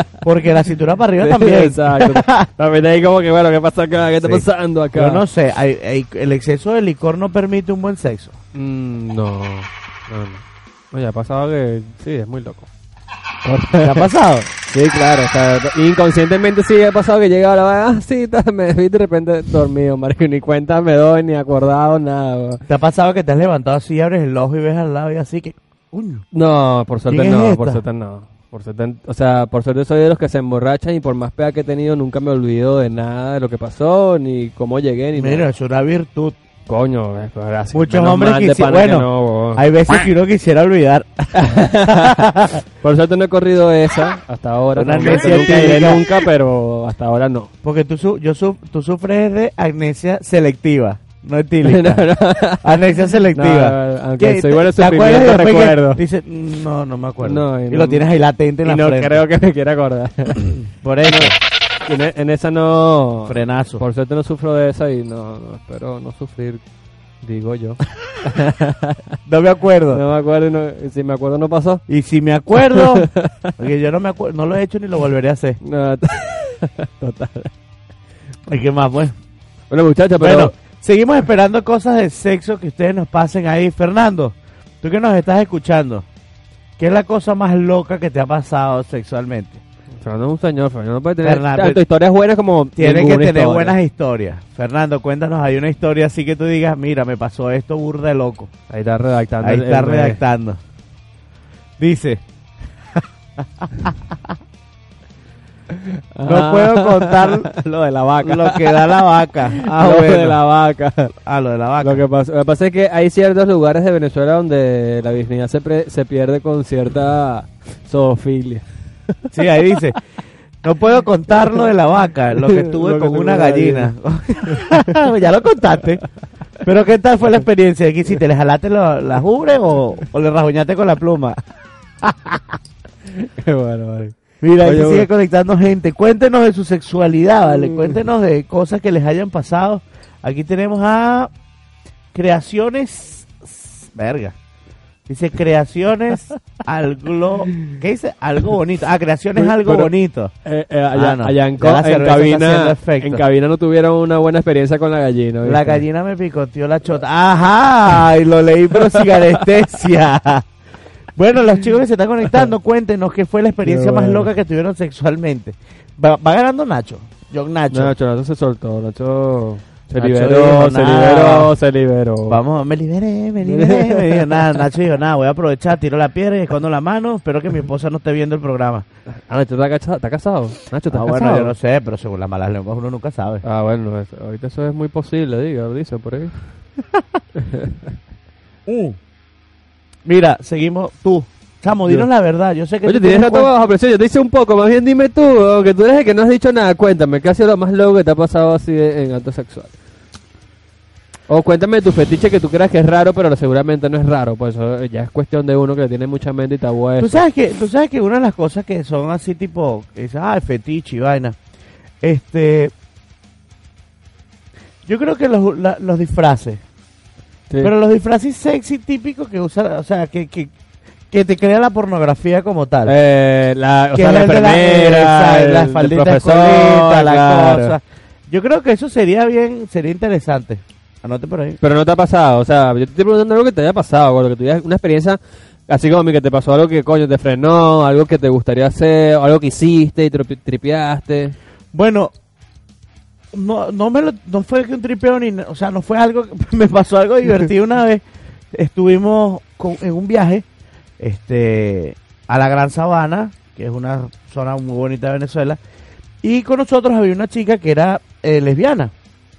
Porque la cintura para arriba
Sí,
también.
Exacto. También ahí como que, bueno, ¿qué pasa acá? ¿Qué está
Sí.
pasando acá?
Yo no sé, hay- hay- el exceso de licor no permite un buen sexo.
Mm, no, no, no. Ya ha pasado que sí, es muy loco.
¿Te ha pasado?
Sí, claro, o sea, inconscientemente sí ha pasado que llegaba la vaina, ah, sí, me vi de repente dormido, marico, ni cuenta me doy, ni acordado, nada.
¿Te ha pasado que te has levantado así, abres el ojo y ves al lado y así que... Uy,
No, por suerte
¿Quién es
no, por suerte no. Por suerte, o sea, por suerte soy de los que se emborrachan y por más pega que he tenido nunca me olvido de nada de lo que pasó, ni cómo llegué, ni
Mira,
nada.
es una virtud.
Coño, eh, pues, gracias.
Muchos
Menos
hombres
mal de
quisi-
pana que
bueno,
no.
Hay veces que uno quisiera olvidar.
Por suerte no he corrido esa hasta ahora.
Una
no, nunca,
amnesia
nunca
típica.
nunca, pero hasta ahora no.
Porque tú, su- yo su- tú sufres de amnesia selectiva, no etílica. Amnesia selectiva.
No, aunque
¿Qué?
soy bueno
¿Te acuerdas
sufrimiento,
y después que
recuerdo.
Dices, "Mm, no, no me acuerdo.
No,
y
y no-
lo tienes ahí latente en
Y
la
no
frente.
creo que me quiera acordar.
Por eso,
en, en esa no.
frenazo.
Por suerte no sufro de esa y no, no espero no sufrir, digo yo.
No me acuerdo.
No me acuerdo y no- si me acuerdo no pasó.
Y si me acuerdo, porque yo no me acuerdo, no lo he hecho ni lo volveré a hacer.
No, total.
¿Y qué más, pues?
Bueno, muchachos, pero.
Bueno, seguimos esperando cosas de sexo que ustedes nos pasen ahí. Fernando, tú que nos estás escuchando, ¿qué es la cosa más loca que te ha pasado sexualmente?
Fernando es un señor, Fernando no puede tener
Fernando-
tanto historias buenas como.
Tiene que tener
historia.
buenas historias. Fernando, cuéntanos, hay una historia así que tú digas, mira, me pasó esto burda de loco.
Ahí está redactando.
Ahí está
el-
redactando. Dice, no puedo contar
lo de la vaca.
lo que da la vaca. Ah,
lo
bueno.
de la vaca.
Ah, lo de la vaca.
Lo que, pasa, lo que pasa es que hay ciertos lugares de Venezuela donde la virginidad se, pre- se pierde con cierta zoofilia.
Sí, ahí dice. No puedo contar lo de la vaca, lo que tuve
Lo
con una gallina. ya lo contaste. Pero ¿qué tal fue la experiencia? ¿Qué hiciste? ¿Le jalaste lo- las ubres o, o le rajuñaste con la pluma?
Qué bueno, vale.
Mira, ahí sigue conectando gente. Cuéntenos de su sexualidad, ¿vale? Cuéntenos de cosas que les hayan pasado. Aquí tenemos a Creaciones... Verga. Dice Creaciones algo... ¿Qué dice? Algo bonito. Ah, Creaciones algo
Pero-
bonito.
Eh, eh, allá,
Ah, no.
allá en, co- en cabina, en cabina no tuvieron una buena experiencia con la gallina.
La gallina me picoteó la chota. Ajá, y lo leí pero sin anestesia. Bueno, los chicos que se están conectando, cuéntenos qué fue la experiencia más loca que tuvieron sexualmente. Va, va ganando Nacho. John Nacho.
Nacho, Nacho se soltó. Nacho se
Nacho
liberó, se
nada.
liberó, se liberó.
Vamos, me liberé, me liberé. Me dijo, nada, Nacho dijo, nada, voy a aprovechar, tiro la piedra y escondo la mano. Espero que mi esposa no esté viendo el programa.
Ah, Nacho, ¿está casado? ¿Está casado? Nacho, ¿estás
Ah, bueno,
casado?
yo no sé, pero según las malas lenguas uno nunca sabe.
Ah, bueno, ahorita eso es muy posible, diga, dice por ahí.
Mira, seguimos. Tú, Chamo, dinos la verdad. Yo sé que
Oye,
tú
tienes rato bajo presión, yo te hice un poco, más bien dime tú, aunque tú eres el que no has dicho nada, cuéntame, ¿qué ha sido lo más loco que te ha pasado así de- en acto sexual? O cuéntame de tu fetiche que tú creas que es raro, pero seguramente no es raro, pues eso ya es cuestión de uno que tiene mucha mente y tabú a
Tú sabes que, tú sabes que una de las cosas que son así tipo, que dices, ah, fetiche y vaina. Este, yo creo que los, la- los disfraces,
Sí.
pero los disfraces sexy típicos que usan, o sea, que, que, que te crea la pornografía como tal.
Eh, la, o sea, la enfermera, el-
la
el
faldita
profesor,
escolita, la
claro.
cosa. Yo creo que eso sería bien, sería interesante. Anote por ahí.
Pero no te ha pasado, o sea, yo te estoy preguntando algo que te haya pasado, o lo que tuvieras una experiencia así como a mí, que te pasó algo que coño te frenó, algo que te gustaría hacer, algo que hiciste y tri- tripeaste.
Bueno, no, no me lo, no fue que un tripeo ni, o sea, no fue algo, me pasó algo divertido una vez. Estuvimos con- en un viaje, este, a la Gran Sabana, que es una zona muy bonita de Venezuela, y con nosotros había una chica que era eh, lesbiana.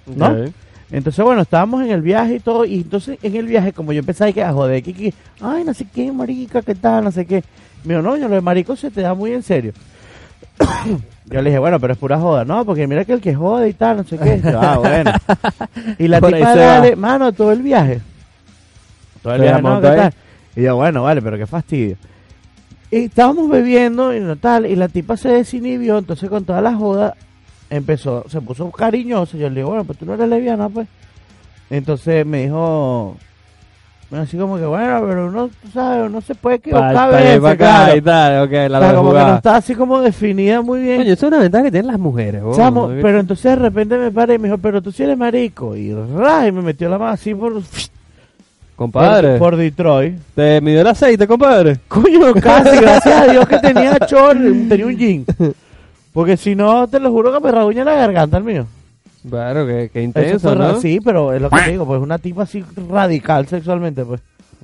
¿No? Entonces, bueno, estábamos en el viaje y todo, y entonces en el viaje, como yo empecé a joder, que, que, ay, no sé qué, marica, qué tal, no sé qué. Me dijo, no, yo lo de marico se te da muy en serio. yo le dije, bueno, pero es pura joda, no, porque mira que el que jode y tal, no sé qué. Yo, ah, bueno. Y la tipa dale, mano, todo el viaje. Todo el viaje, no, ¿qué tal? Y yo, bueno, vale, pero qué fastidio. Y estábamos bebiendo y no tal, y la tipa se desinhibió, entonces con toda la joda empezó, se puso cariñoso. Yo le digo, bueno, pues tú no eres lesbiana, pues. Entonces me dijo, bueno, así como que, bueno, pero uno, tú sabes, no se puede
Pa-
equivocar
pa'
a
allá y
veces,
pa' acá
claro.
y tal, ok, la
O sea, como que no está así como definida muy bien.
Coño, eso es una ventaja que tienen las mujeres, vos.
Chamo, pero entonces de repente me paré y me dijo, pero tú sí eres marico. Y ra, y me metió la mano así por...
Compadre,
Por, por Detroit.
¿te midió el aceite, compadre?
Coño, casi, gracias a Dios que tenía chor, tenía un jean. Porque si no, te lo juro que me rasguña la garganta el mío.
Claro, que, que intenso.
Sí, pero es lo que te digo, pues una tipa así radical sexualmente, pues.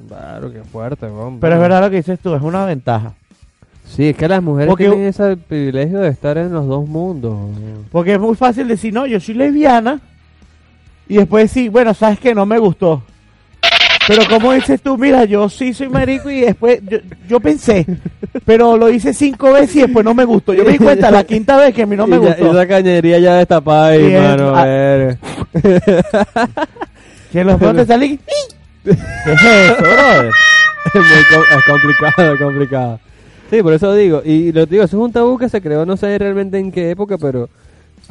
Claro, qué fuerte, hombre.
Pero es verdad lo que dices tú, es una ventaja.
Sí, es que las mujeres
Porque-
tienen ese privilegio de estar en los dos mundos.
Porque es muy fácil decir, no, yo soy lesbiana. Y después decir, bueno, sabes que no me gustó. Pero como dices tú, mira, yo sí soy marico y después yo, yo pensé, pero lo hice cinco veces y después no me gustó. Yo me di cuenta la quinta vez que a mí no me gustó.
esa cañería ya destapada ahí, mano.
ah.
verga.
Que los te salí. ¿Qué es eso,
com- es complicado, es complicado. Sí, por eso digo. Y lo digo, eso es un tabú que se creó, no sé realmente en qué época, pero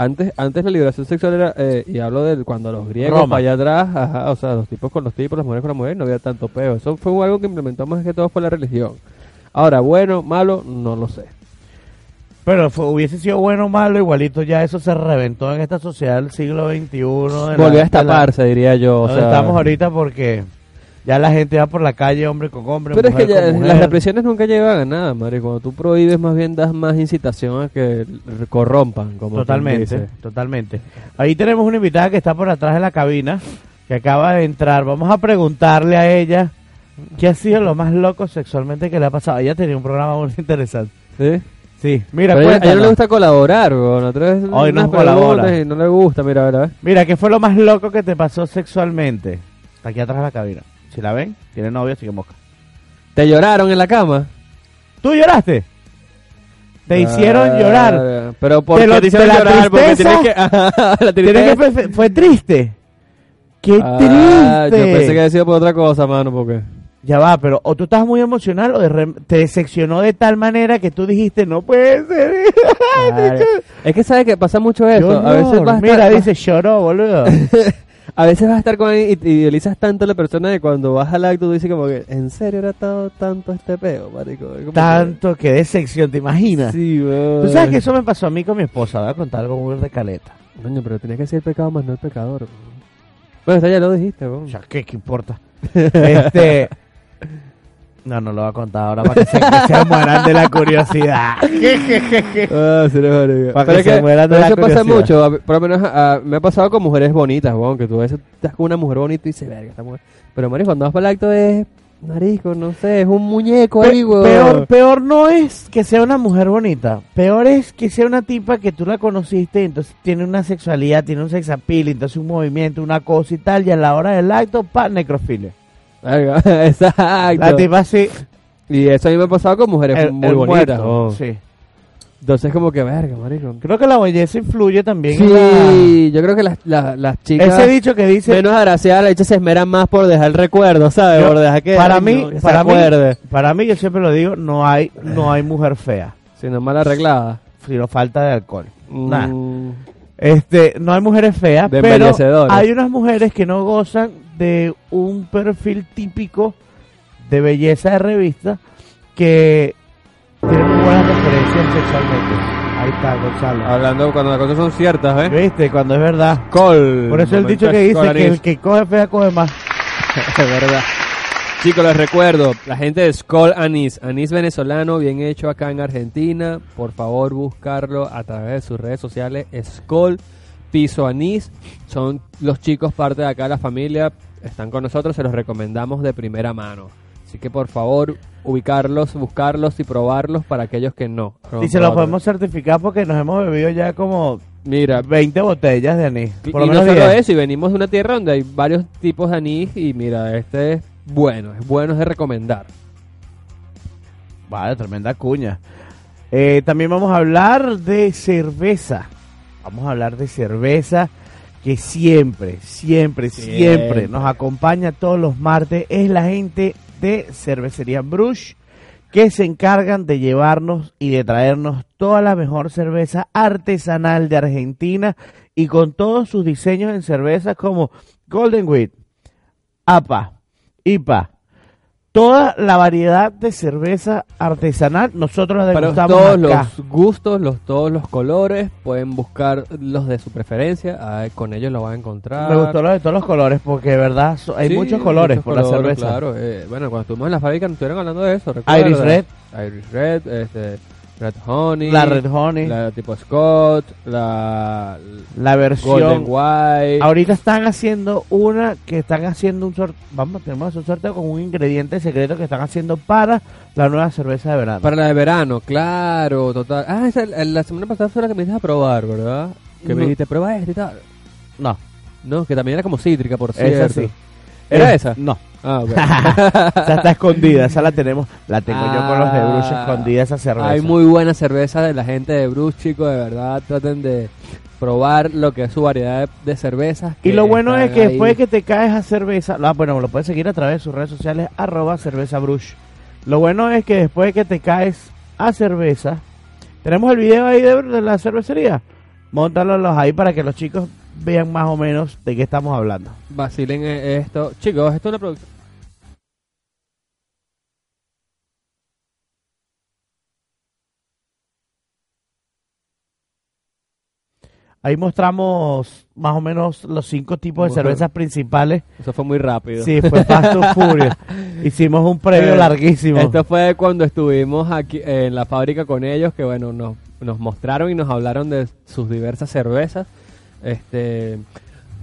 antes antes la liberación sexual era, eh, y hablo de cuando los griegos
Roma.
para allá atrás, ajá, o sea, los tipos con los tipos, las mujeres con las mujeres, no había tanto peo. Eso fue algo que implementó más que todo fue la religión. Ahora, bueno, malo, no lo sé.
Pero fue- hubiese sido bueno o malo, igualito ya eso se reventó en esta sociedad del siglo XXI. de la-
Volvió a
de la-
destaparse, diría yo. O
donde
sea,
estamos ahorita porque ya la gente va por la calle hombre con hombre,
Pero es que
mujer
ya,
con mujer.
las represiones nunca llevan a nada, madre. Cuando tú prohíbes, más bien das más incitación a que corrompan, como
Totalmente, totalmente. Ahí tenemos una invitada que está por atrás de la cabina, que acaba de entrar. Vamos a preguntarle a ella qué ha sido lo más loco sexualmente que le ha pasado. Ella tenía un programa muy interesante.
¿Sí?
Sí, mira,
Pero a ella- no le gusta colaborar, weón. Otra vez
Hoy no colabora.
y no le gusta, mira, a ver, a ver.
Mira, ¿qué fue lo más loco que te pasó sexualmente? Está aquí atrás de la cabina. Si la ven, tiene novio, así que mosca.
¿Te lloraron en la cama?
¿Tú lloraste? Te hicieron
Ah,
llorar.
Pero ¿por qué
lo-
te hicieron
la
llorar? Porque
tristeza.
tienes que... la
¿Tienes
tristeza.
que fue, triste? ¡Qué
Ah,
triste!
Yo pensé que había sido por otra cosa, mano, porque...
Ya va, pero o tú estás muy emocional o de re- te decepcionó de tal manera que tú dijiste, no puede ser.
Claro. Es que sabes que pasa mucho eso. A veces
Mira, dice, lloró, boludo.
a veces vas a estar con alguien y, y idealizas tanto a la persona que cuando vas al acto tú dices como que, ¿en serio era todo, tanto este peo, marico?
Tanto que decepción, ¿te imaginas?
Sí, weón.
Tú sabes que eso me pasó a mí con mi esposa, voy a contar algo muy de caleta.
Coño, pero tenía que ser el pecado más no el pecador. Bueno, esto ya lo dijiste, weón.
Sea, ¿qué, qué importa? este... No, no lo voy a contar ahora para que se, que se mueran de la curiosidad.
Ah, sí, no, marico.
Para
Pero
que
es
se
que,
mueran de la
eso pasa mucho. a- Por lo menos a- a- me ha pasado con mujeres bonitas, weón. Que tú a veces estás con una mujer bonita y dices, verga, esta mujer. Pero, marico, cuando vas para el acto es. Marico, no sé, es un muñeco ahí,
Pe-
weón.
peor, peor no es que sea una mujer bonita. Peor es que sea una tipa que tú la conociste y entonces tiene una sexualidad, tiene un sex appeal, entonces un movimiento, una cosa y tal, y a la hora del acto, pa, necrofilia.
Exacto.
La tipa así,
Y eso a mí me ha pasado con mujeres
el,
muy
el
bonitas,
muerto. Sí.
Entonces, como que, verga, marico.
Creo que la belleza influye también en
Sí, yo creo que las, las, las
la...
chicas
Ese dicho que dice...
menos agraciadas, las hechas se esmeran más por dejar el recuerdo, ¿sabes?
Yo-
por dejar que,
para mí,
no,
para mí, para mí, yo siempre lo digo, no hay, no hay mujer fea,
Sino mal arreglada.
sino falta de alcohol.
Mm,
Este, no hay mujeres feas,
De
pero hay unas mujeres que no gozan de un perfil típico de belleza de revista que tienen muy buenas referencias sexualmente. Ahí está, Gonzalo.
Hablando cuando las cosas son ciertas, ¿eh?
¿Viste? Cuando es verdad.
Col.
Por eso el dicho que dice que el que coge fea coge más.
Es verdad. Chicos, les recuerdo, la gente de Skull Anís, anís venezolano, bien hecho acá en Argentina. Por favor, buscarlo a través de sus redes sociales. Skull Piso Anís. Son los chicos parte de acá de la familia. Están con nosotros, se los recomendamos de primera mano. Así que por favor, ubicarlos, buscarlos y probarlos para aquellos que no.
Y se lo podemos certificar porque nos hemos bebido ya como
Mira,
20 botellas de anís.
Y,
Por lo
y no
menos
solo
10.
eso, y venimos de una tierra donde hay varios tipos de anís y mira, este es bueno, es bueno es de recomendar.
Vale, tremenda cuña. Eh, también vamos a hablar de cerveza. Vamos a hablar de cerveza que siempre, siempre, siempre,
Siempre.
nos acompaña todos los martes. Es la gente de Cervecería Brush que se encargan de llevarnos y de traernos toda la mejor cerveza artesanal de Argentina y con todos sus diseños en cervezas como Golden Wheat, APA, IPA, toda la variedad de cerveza artesanal, nosotros la
Para
degustamos
todos
acá.
los gustos, los, todos los colores, pueden buscar los de su preferencia, ah, con ellos lo van a encontrar.
Me gustó lo de todos los colores, porque de verdad so- hay
Sí,
muchos colores
muchos
por la
colores,
cerveza.
Claro, eh, bueno, cuando estuvimos en la fábrica nos estuvieron hablando de eso. ¿recuerdas?
Iris Red,
Iris Red, este, Red Honey.
la Red Honey, la,
La tipo Scott, la Golden
versión...
White.
Ahorita están haciendo una que están haciendo un sorteo, vamos, tenemos un sorteo con un ingrediente secreto que están haciendo para la nueva cerveza de verano.
Para la de verano, claro, total. Ah, esa, la semana pasada fue la que me dijiste a probar, ¿verdad? Que me dijiste, prueba esta y tal.
No,
No, que también era como cítrica, por cierto.
esa sí.
¿Era
Eh,
esa?
No.
Ah,
esa está escondida, esa la tenemos, la tengo yo con los de Bruce
Ah,
escondida esa cerveza.
Hay muy buena cerveza de la gente de Bruce, chicos, de verdad. Traten de probar lo que es su variedad de, de cervezas.
Y lo bueno es que
ahí.
después que te caes a cerveza, ah, bueno, lo puedes seguir a través de sus redes sociales, arroba cerveza brush. Lo bueno es que después de que te caes a cerveza, tenemos el video ahí de, de la cervecería. Móntalos ahí para que los chicos vean más o menos de qué estamos hablando.
Vacilen eh, esto. Chicos, esto es una producción.
Ahí mostramos más o menos los cinco tipos de cervezas principales.
Eso fue muy rápido.
Sí, fue Fast and Furious. Hicimos un previo
Eh,
larguísimo.
Esto fue cuando estuvimos aquí en la fábrica con ellos, que bueno, nos, nos mostraron y nos hablaron de sus diversas cervezas. Este,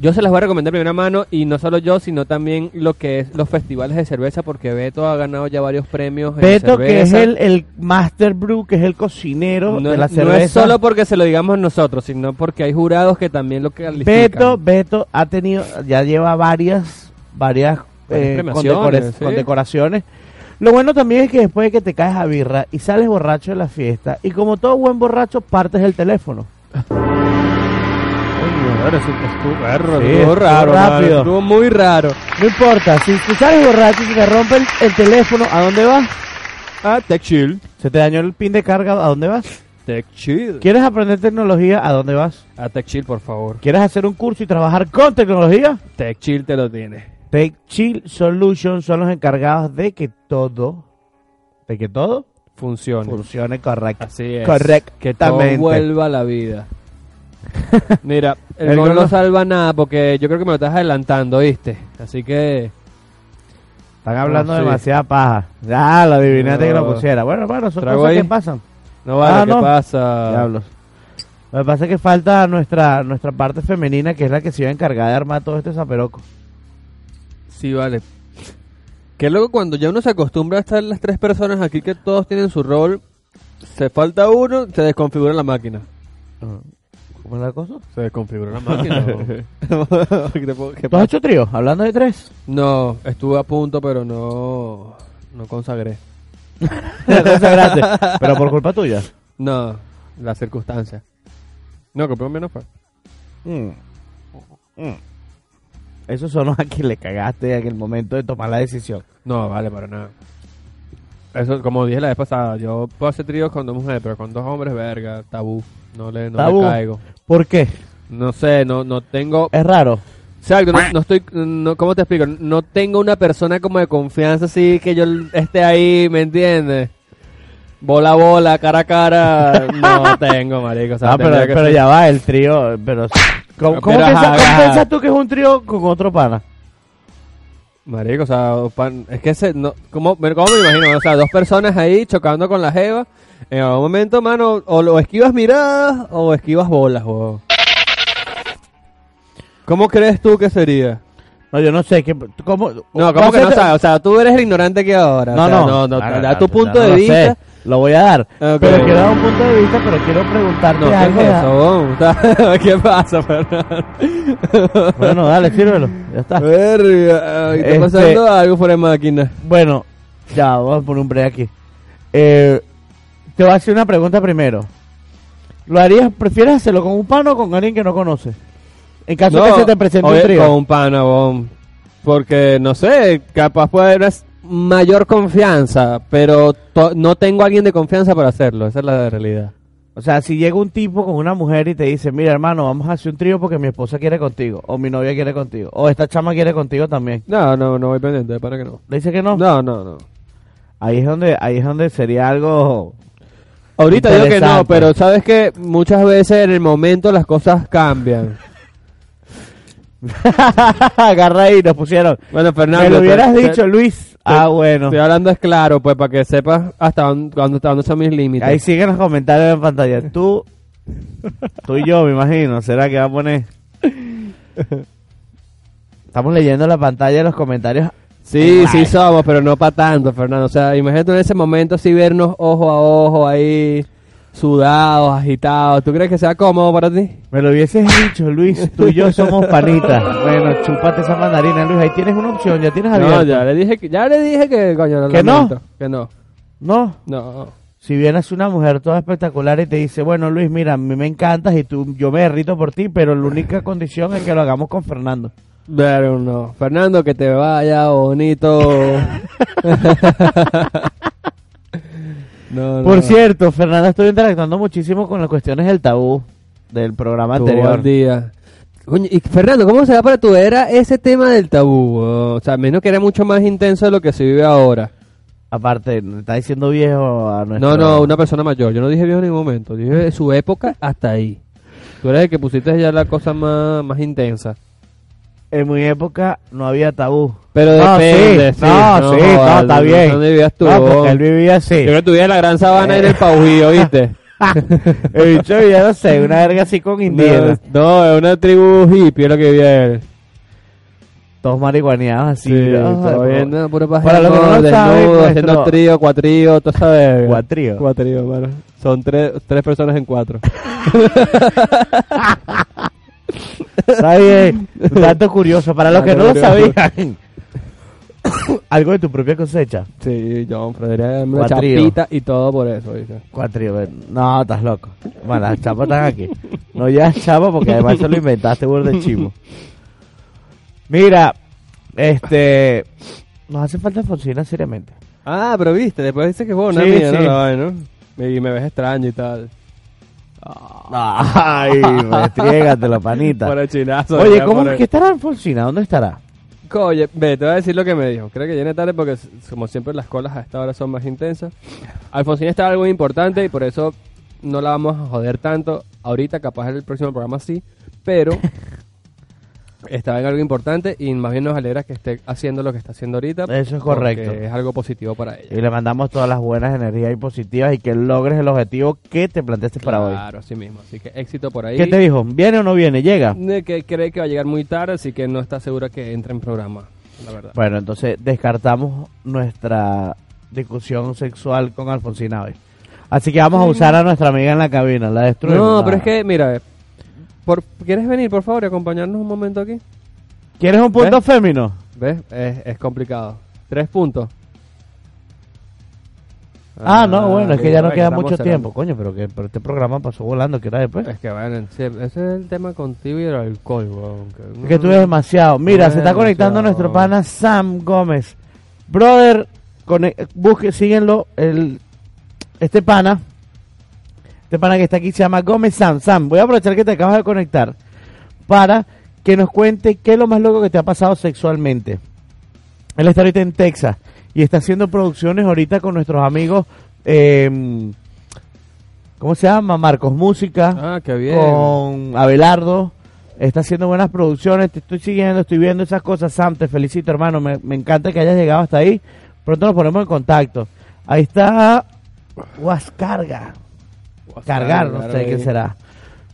yo se las voy a recomendar de primera mano y no solo yo, sino también lo que es los festivales de cerveza, porque Beto ha ganado ya varios premios. en
Beto, que es
cerveza.
el, el Master Brew, que es el cocinero
no,
de la
es- no
cerveza.
es solo porque se lo digamos nosotros, sino porque hay jurados que también lo califican.
Beto, Beto ha tenido, ya lleva varias, varias eh,
premiaciones,
condecora-
sí.
condecoraciones. Lo bueno también es que después de que te caes a birra y sales borracho de la fiesta, y como todo buen borracho, partes el teléfono.
Estuvo,
Sí,
estuvo
estuvo
raro, mano,
rápido.
estuvo muy raro.
No importa, si tú sales borracho y se te rompe el, el teléfono, ¿a dónde vas?
Ah, Tech Chill.
Se te dañó el pin de carga, ¿a dónde vas?
Tech Chill.
¿Quieres aprender tecnología? ¿A dónde vas?
A Tech Chill, por favor.
¿Quieres hacer un curso y trabajar con tecnología?
Tech Chill te lo tiene.
Tech Chill Solutions son los encargados de que todo, de que todo
Funciona.
funcione correcto.
Así es.
Correctamente.
Que todo vuelva a la vida. Mira, el,
El
gol
gol
no salva nada porque yo creo que me lo estás adelantando, ¿viste? Así que
Están hablando
Ah, sí.
demasiada paja. Ya, lo adivinaste que lo pusiera. Bueno, bueno, son cosas
ahí.
que pasan.
no vale,
Ah,
¿qué
no.
pasa?
Diablos. Lo que pasa es que falta nuestra nuestra parte femenina, que es la que se iba a encargar de armar todo este zaperoco.
Sí, vale. Que luego cuando ya uno se acostumbra a estar las tres personas aquí que todos tienen su rol, se falta uno, se desconfigura la máquina.
¿Cómo es la cosa?
Se desconfigura la máquina. ¿no? ¿Qué te puedo- qué
¿Tú has hecho trío? Hablando de tres.
No, estuve a punto, pero no, no consagré.
Grande. Pero por culpa tuya.
No, la circunstancia. No, que por menos fue.
Mm. Mm. Esos son los a quien le cagaste en el momento de tomar la decisión.
No, vale, para nada. Eso, como dije la vez pasada, yo puedo hacer tríos con dos mujeres, pero con dos hombres, verga, tabú. No le, no
Tabú.
le caigo.
¿Por qué?
No sé, no, no tengo...
Es raro.
Exacto, no, no estoy... No, ¿Cómo te explico? No tengo una persona como de confianza así que yo esté ahí, ¿me entiendes? Bola a bola, cara a cara, no tengo, marico. O sea,
Ah, pero,
ser-
ya va, el trío. Pero, ¿Cómo, piensas,
ajá,
cómo piensas tú que es un trío con otro pana?
Marico, o sea, pan- es que se, no, ¿cómo, me- ¿cómo me imagino? O sea, dos personas ahí chocando con la jeva. En algún momento, mano, o lo esquivas miradas o esquivas bolas. ¿Cómo crees tú que sería?
No, yo no sé. ¿qué, ¿Cómo?
No, ¿cómo que no sabes? O sea, tú eres el ignorante aquí ahora.
No,
o sea,
no.
no, no, da
no,
tu punto de vista.
Lo voy a dar.
Ok.
Pero quiero dar un punto de vista, pero quiero preguntarte
No, ¿qué
algo.
es eso, ¿Qué pasa, Fernando?
Bueno, dale, sírvelo. Ya está.
Verga, está
Este-
pasando algo fuera de máquina.
Bueno, ya, vamos a poner un break aquí. Eh, te voy a hacer una pregunta primero. ¿Lo harías, prefieres hacerlo con un pana o con alguien que no conoces? En caso que se te presente un trío.
Con un pana, bon. Porque, no sé, capaz puede haber mayor confianza, pero no tengo a alguien de confianza para hacerlo. Esa es la realidad.
O sea, si llega un tipo con una mujer y te dice, mira hermano, vamos a hacer un trío porque mi esposa quiere contigo, o mi novia quiere contigo, o esta chama quiere contigo también.
No, no, no voy pendiente, para que no.
¿Le dice que no?
No, no, no.
Ahí es donde, ahí es donde sería algo...
Ahorita digo que no, pero sabes que muchas veces en el momento las cosas cambian.
Agarra ahí, nos pusieron.
Bueno, Fernando.
Me lo hubieras
te-
dicho, Luis. Ah, bueno.
Estoy hablando es claro, pues para que sepas hasta dónde, dónde, dónde son mis límites.
Ahí siguen los comentarios en pantalla. Tú, tú y yo, me imagino. ¿Será que va a poner? Estamos leyendo la pantalla de los comentarios.
Sí, sí somos, pero no para tanto, Fernando. O sea, imagínate en ese momento así vernos ojo a ojo ahí, sudados, agitados. ¿Tú crees que sea cómodo para ti?
Me lo hubieses dicho, Luis. Tú y yo somos panitas. Bueno, chúpate esa mandarina, Luis. Ahí tienes una opción. Ya tienes abierto.
No, ya le dije que, ya le dije que, coño, lo
¿Que no?
Que no.
No.
No.
Si vienes una mujer toda espectacular y te dice, bueno, Luis, mira, a mí me encantas y tú, yo me derrito por ti, pero la única condición es que lo hagamos con Fernando.
Pero no. Fernando, que te vaya bonito. no, no.
Por cierto, Fernando, estoy interactuando muchísimo con las cuestiones del tabú del programa anterior.
el día. Coño, y Fernando, ¿cómo será para tu era ese tema del tabú? O sea, menos que era mucho más intenso de lo que se vive ahora.
Aparte, ¿me está diciendo viejo a nuestro...
No, no, una persona mayor. Yo no dije viejo en ningún momento. Dije de su época hasta ahí. Tú eres el que pusiste ya la cosa más, más intensa.
En mi época no había tabú.
Pero
No,
depende.
sí, no, sí, no, está bien.
¿Dónde vivías tú?
No, porque él vivía así.
Yo creo que tú vivías en la gran sabana y en el Paujío, ¿viste?
El bicho vivía, no sé, una verga así con indígenas.
No, no, es una tribu hippie, es lo que vivía él.
Todos marihuaneados así.
Sí, todo bien, no, puro
Para lo que no lo saben,
haciendo trío, cuatrío, toda esa verga.
Cuatrío.
Cuatrío, mano. Son tres, tres personas en cuatro.
Está bien. Un dato curioso. Para los que no lo sabían. Algo de tu propia cosecha.
Sí, una
Cuatrío.
chapita y todo por eso, ¿viste?
Cuatrío. No, estás loco. Bueno, las chapas están aquí. No ya chapa porque además eso lo inventaste, burro de chivo. Mira, este... Nos hace falta Fonsina seriamente.
Ah, pero viste, después dice que fue una
Sí,
mía,
sí.
¿no? La vaina, ¿no? Y me ves extraño y tal.
Ay, la panita.
Chinazo.
Oye, ¿cómo
por el-
que estará en Fonsina? ¿Dónde estará?
Oye, ve, te voy a decir lo que me dijo. Creo que viene tarde porque, como siempre, las colas a esta hora son más intensas. Alfonsina está algo importante y por eso no la vamos a joder tanto. Ahorita, capaz en el próximo programa sí, pero estaba en algo importante y más bien nos alegra que esté haciendo lo que está haciendo ahorita.
Eso es correcto.
Es algo positivo para ella.
Y le mandamos todas las buenas energías y positivas y que logres el objetivo que te planteaste para hoy.
Claro, así mismo. Así que éxito por ahí.
¿Qué te dijo? ¿Viene o no viene? ¿Llega?
De que cree que va a llegar muy tarde, así que no está segura que entre en programa, la verdad.
Bueno, entonces descartamos nuestra discusión sexual con Alfonsina hoy. Así que vamos a usar a nuestra amiga en la cabina, la destruimos.
No,
Ah.
pero es que, mira, por, ¿quieres venir, por favor, y acompañarnos un momento aquí?
¿Quieres un punto
¿Ves?
fémino?
¿Ves? Es, es complicado. Tres puntos.
Ah, no, bueno, es que ya no queda mucho
cerrando.
tiempo. Coño, pero que pero este programa pasó volando, que era después.
Es que bueno, ese es el tema contigo y el alcohol, weón. que-
Es que tú eres demasiado. Mira, se
es
está conectando nuestro pana Sam Gómez. Brother, cone- busque, síguenlo. El, este pana, este pana que está aquí se llama Gómez Sam. Sam, voy a aprovechar que te acabas de conectar para que nos cuente qué es lo más loco que te ha pasado sexualmente. Él está ahorita en Texas y está haciendo producciones ahorita con nuestros amigos. eh, ¿Cómo se llama? Marcos Música
Ah, qué bien.
con Abelardo. Está haciendo buenas producciones. Te estoy siguiendo, estoy viendo esas cosas. Sam, te felicito, hermano. Me, me encanta que hayas llegado hasta ahí. Pronto nos ponemos en contacto. Ahí está Huascarga. Cargar, no sé qué será.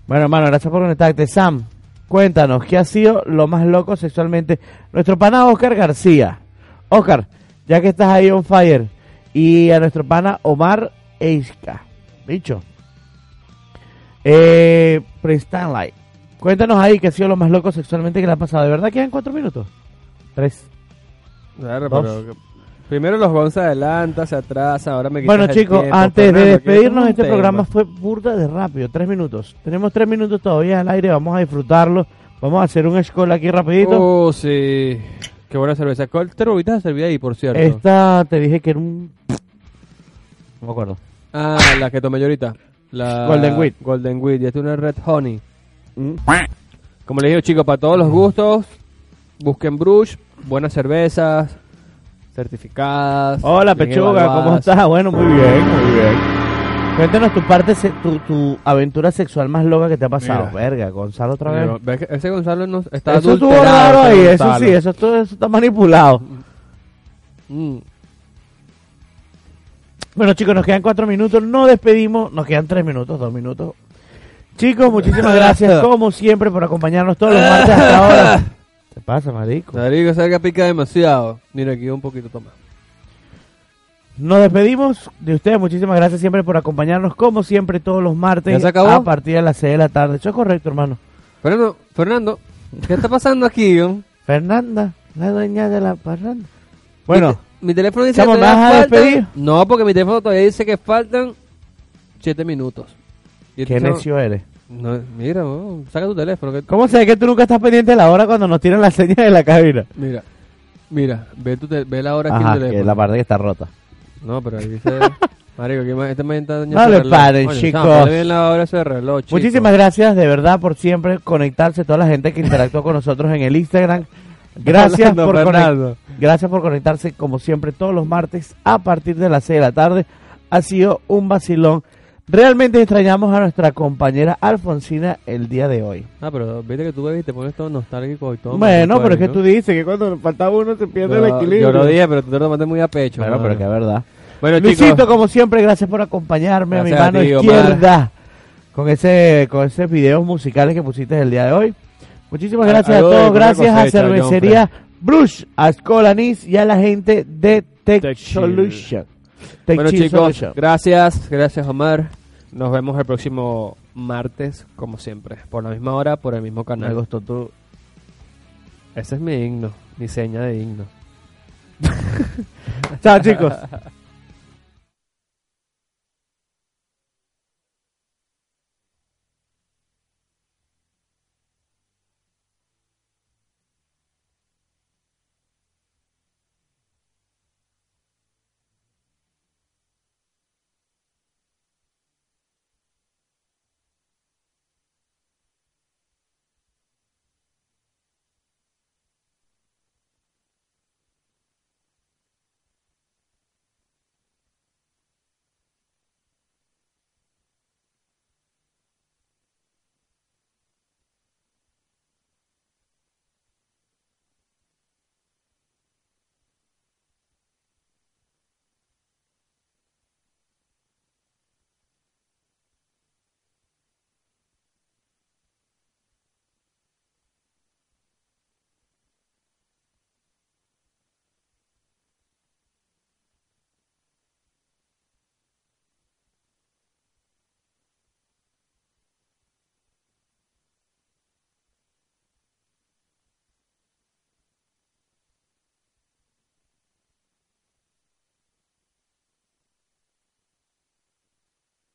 Bueno, hermano, gracias por conectarte. Sam, cuéntanos, ¿qué ha sido lo más loco sexualmente? Nuestro pana Oscar García. Oscar, ya que estás ahí on fire. Y a nuestro pana Omar Eiska. Bicho. Eh, Prince Stanley. Cuéntanos ahí qué ha sido lo más loco sexualmente que le ha pasado. ¿De verdad quedan cuatro minutos? Tres.
Claro,
Dos.
pero primero los se adelanta, se atrasa, ahora me
Bueno, chicos,
tiempo,
antes de
Fernando,
despedirnos, este programa fue burda de rápido. Tres minutos. Tenemos tres minutos todavía al aire. Vamos a disfrutarlo. Vamos a hacer un scroll aquí rapidito.
Oh, sí. Qué buena cerveza. ¿Cuál te servía ahí, por cierto?
Esta te dije que era un... No me acuerdo.
Ah, la que tomé yo ahorita. La
Golden Wheat.
Golden Wheat. Y esta es una Red Honey.
Mm.
Como les digo, chicos, para todos los gustos, busquen Brush, buenas cervezas, certificadas.
Hola, Pechuga, ¿cómo estás? Bueno, muy bien, muy bien. Cuéntanos tu parte, se- tu, tu aventura sexual más loca que te ha pasado. Verga, Gonzalo otra vez.
Pero, ¿ves que ese Gonzalo no está
eso estuvo
adulterado,
raro
ese
ahí, eso
Gonzalo.
sí, eso, estuvo- eso está manipulado.
Mm.
Bueno, chicos, nos quedan cuatro minutos, no despedimos, nos quedan tres minutos, dos minutos. Chicos, muchísimas gracias, como siempre, por acompañarnos todos los martes hasta ahora. ¿Qué pasa, marico?
Marico, salga pica demasiado. Mira, aquí un poquito, toma.
Nos despedimos de ustedes, muchísimas gracias siempre por acompañarnos, como siempre, todos los martes
¿Ya se acabó?
a partir de las seis de la tarde. Eso es correcto, hermano.
Fernando, Fernando, ¿qué está pasando aquí? yo?
Fernanda, la dueña de la parranda. Bueno,
mi, mi teléfono dice
Chamo,
que. No, porque mi teléfono todavía dice que faltan 7 minutos.
Qué necio eres.
No, mira, saca tu teléfono. que-
¿Cómo sé que tú nunca estás pendiente de la hora cuando nos tiran las señas de la cabina?
Mira, mira, ve, tu te- ve la hora aquí en el
que
teléfono.
la parte que está rota.
No, pero ahí dice... Marico, que este man está dañando
No le
reloj.
paren,
Coño,
chicos.
bien la hora ese reloj, chico.
Muchísimas gracias de verdad por siempre conectarse, toda la gente que interactuó con nosotros en el Instagram. Gracias
Hablando,
por, conec-
Fernando.
gracias por conectarse como siempre todos los martes a partir de las 6 de la tarde. Ha sido un vacilón. Realmente extrañamos a nuestra compañera Alfonsina el día de hoy.
Ah, pero viste que tú ves y te pones todo nostálgico y todo.
bueno, pero es que
melancólico.
tú dices que cuando faltaba uno se pierde el equilibrio.
Yo lo dije, pero tú te lo tomaste muy a pecho.
Bueno, pero que es verdad.
Bueno,
Luisito,
chicos,
como siempre, gracias por acompañarme a mi
a
mano
Omar.
izquierda con ese con esos videos musicales que pusiste el día de hoy. Muchísimas gracias a todos, gracias a Cervecería Brush, a Scolanis y a la gente de Tech. Solution. Tech
bueno chicos, gracias, gracias Omar. Nos vemos el próximo martes, como siempre, por la misma hora, por el mismo
Me
canal.
gustó tu...
Ese es mi himno, mi seña de himno.
Chao chicos.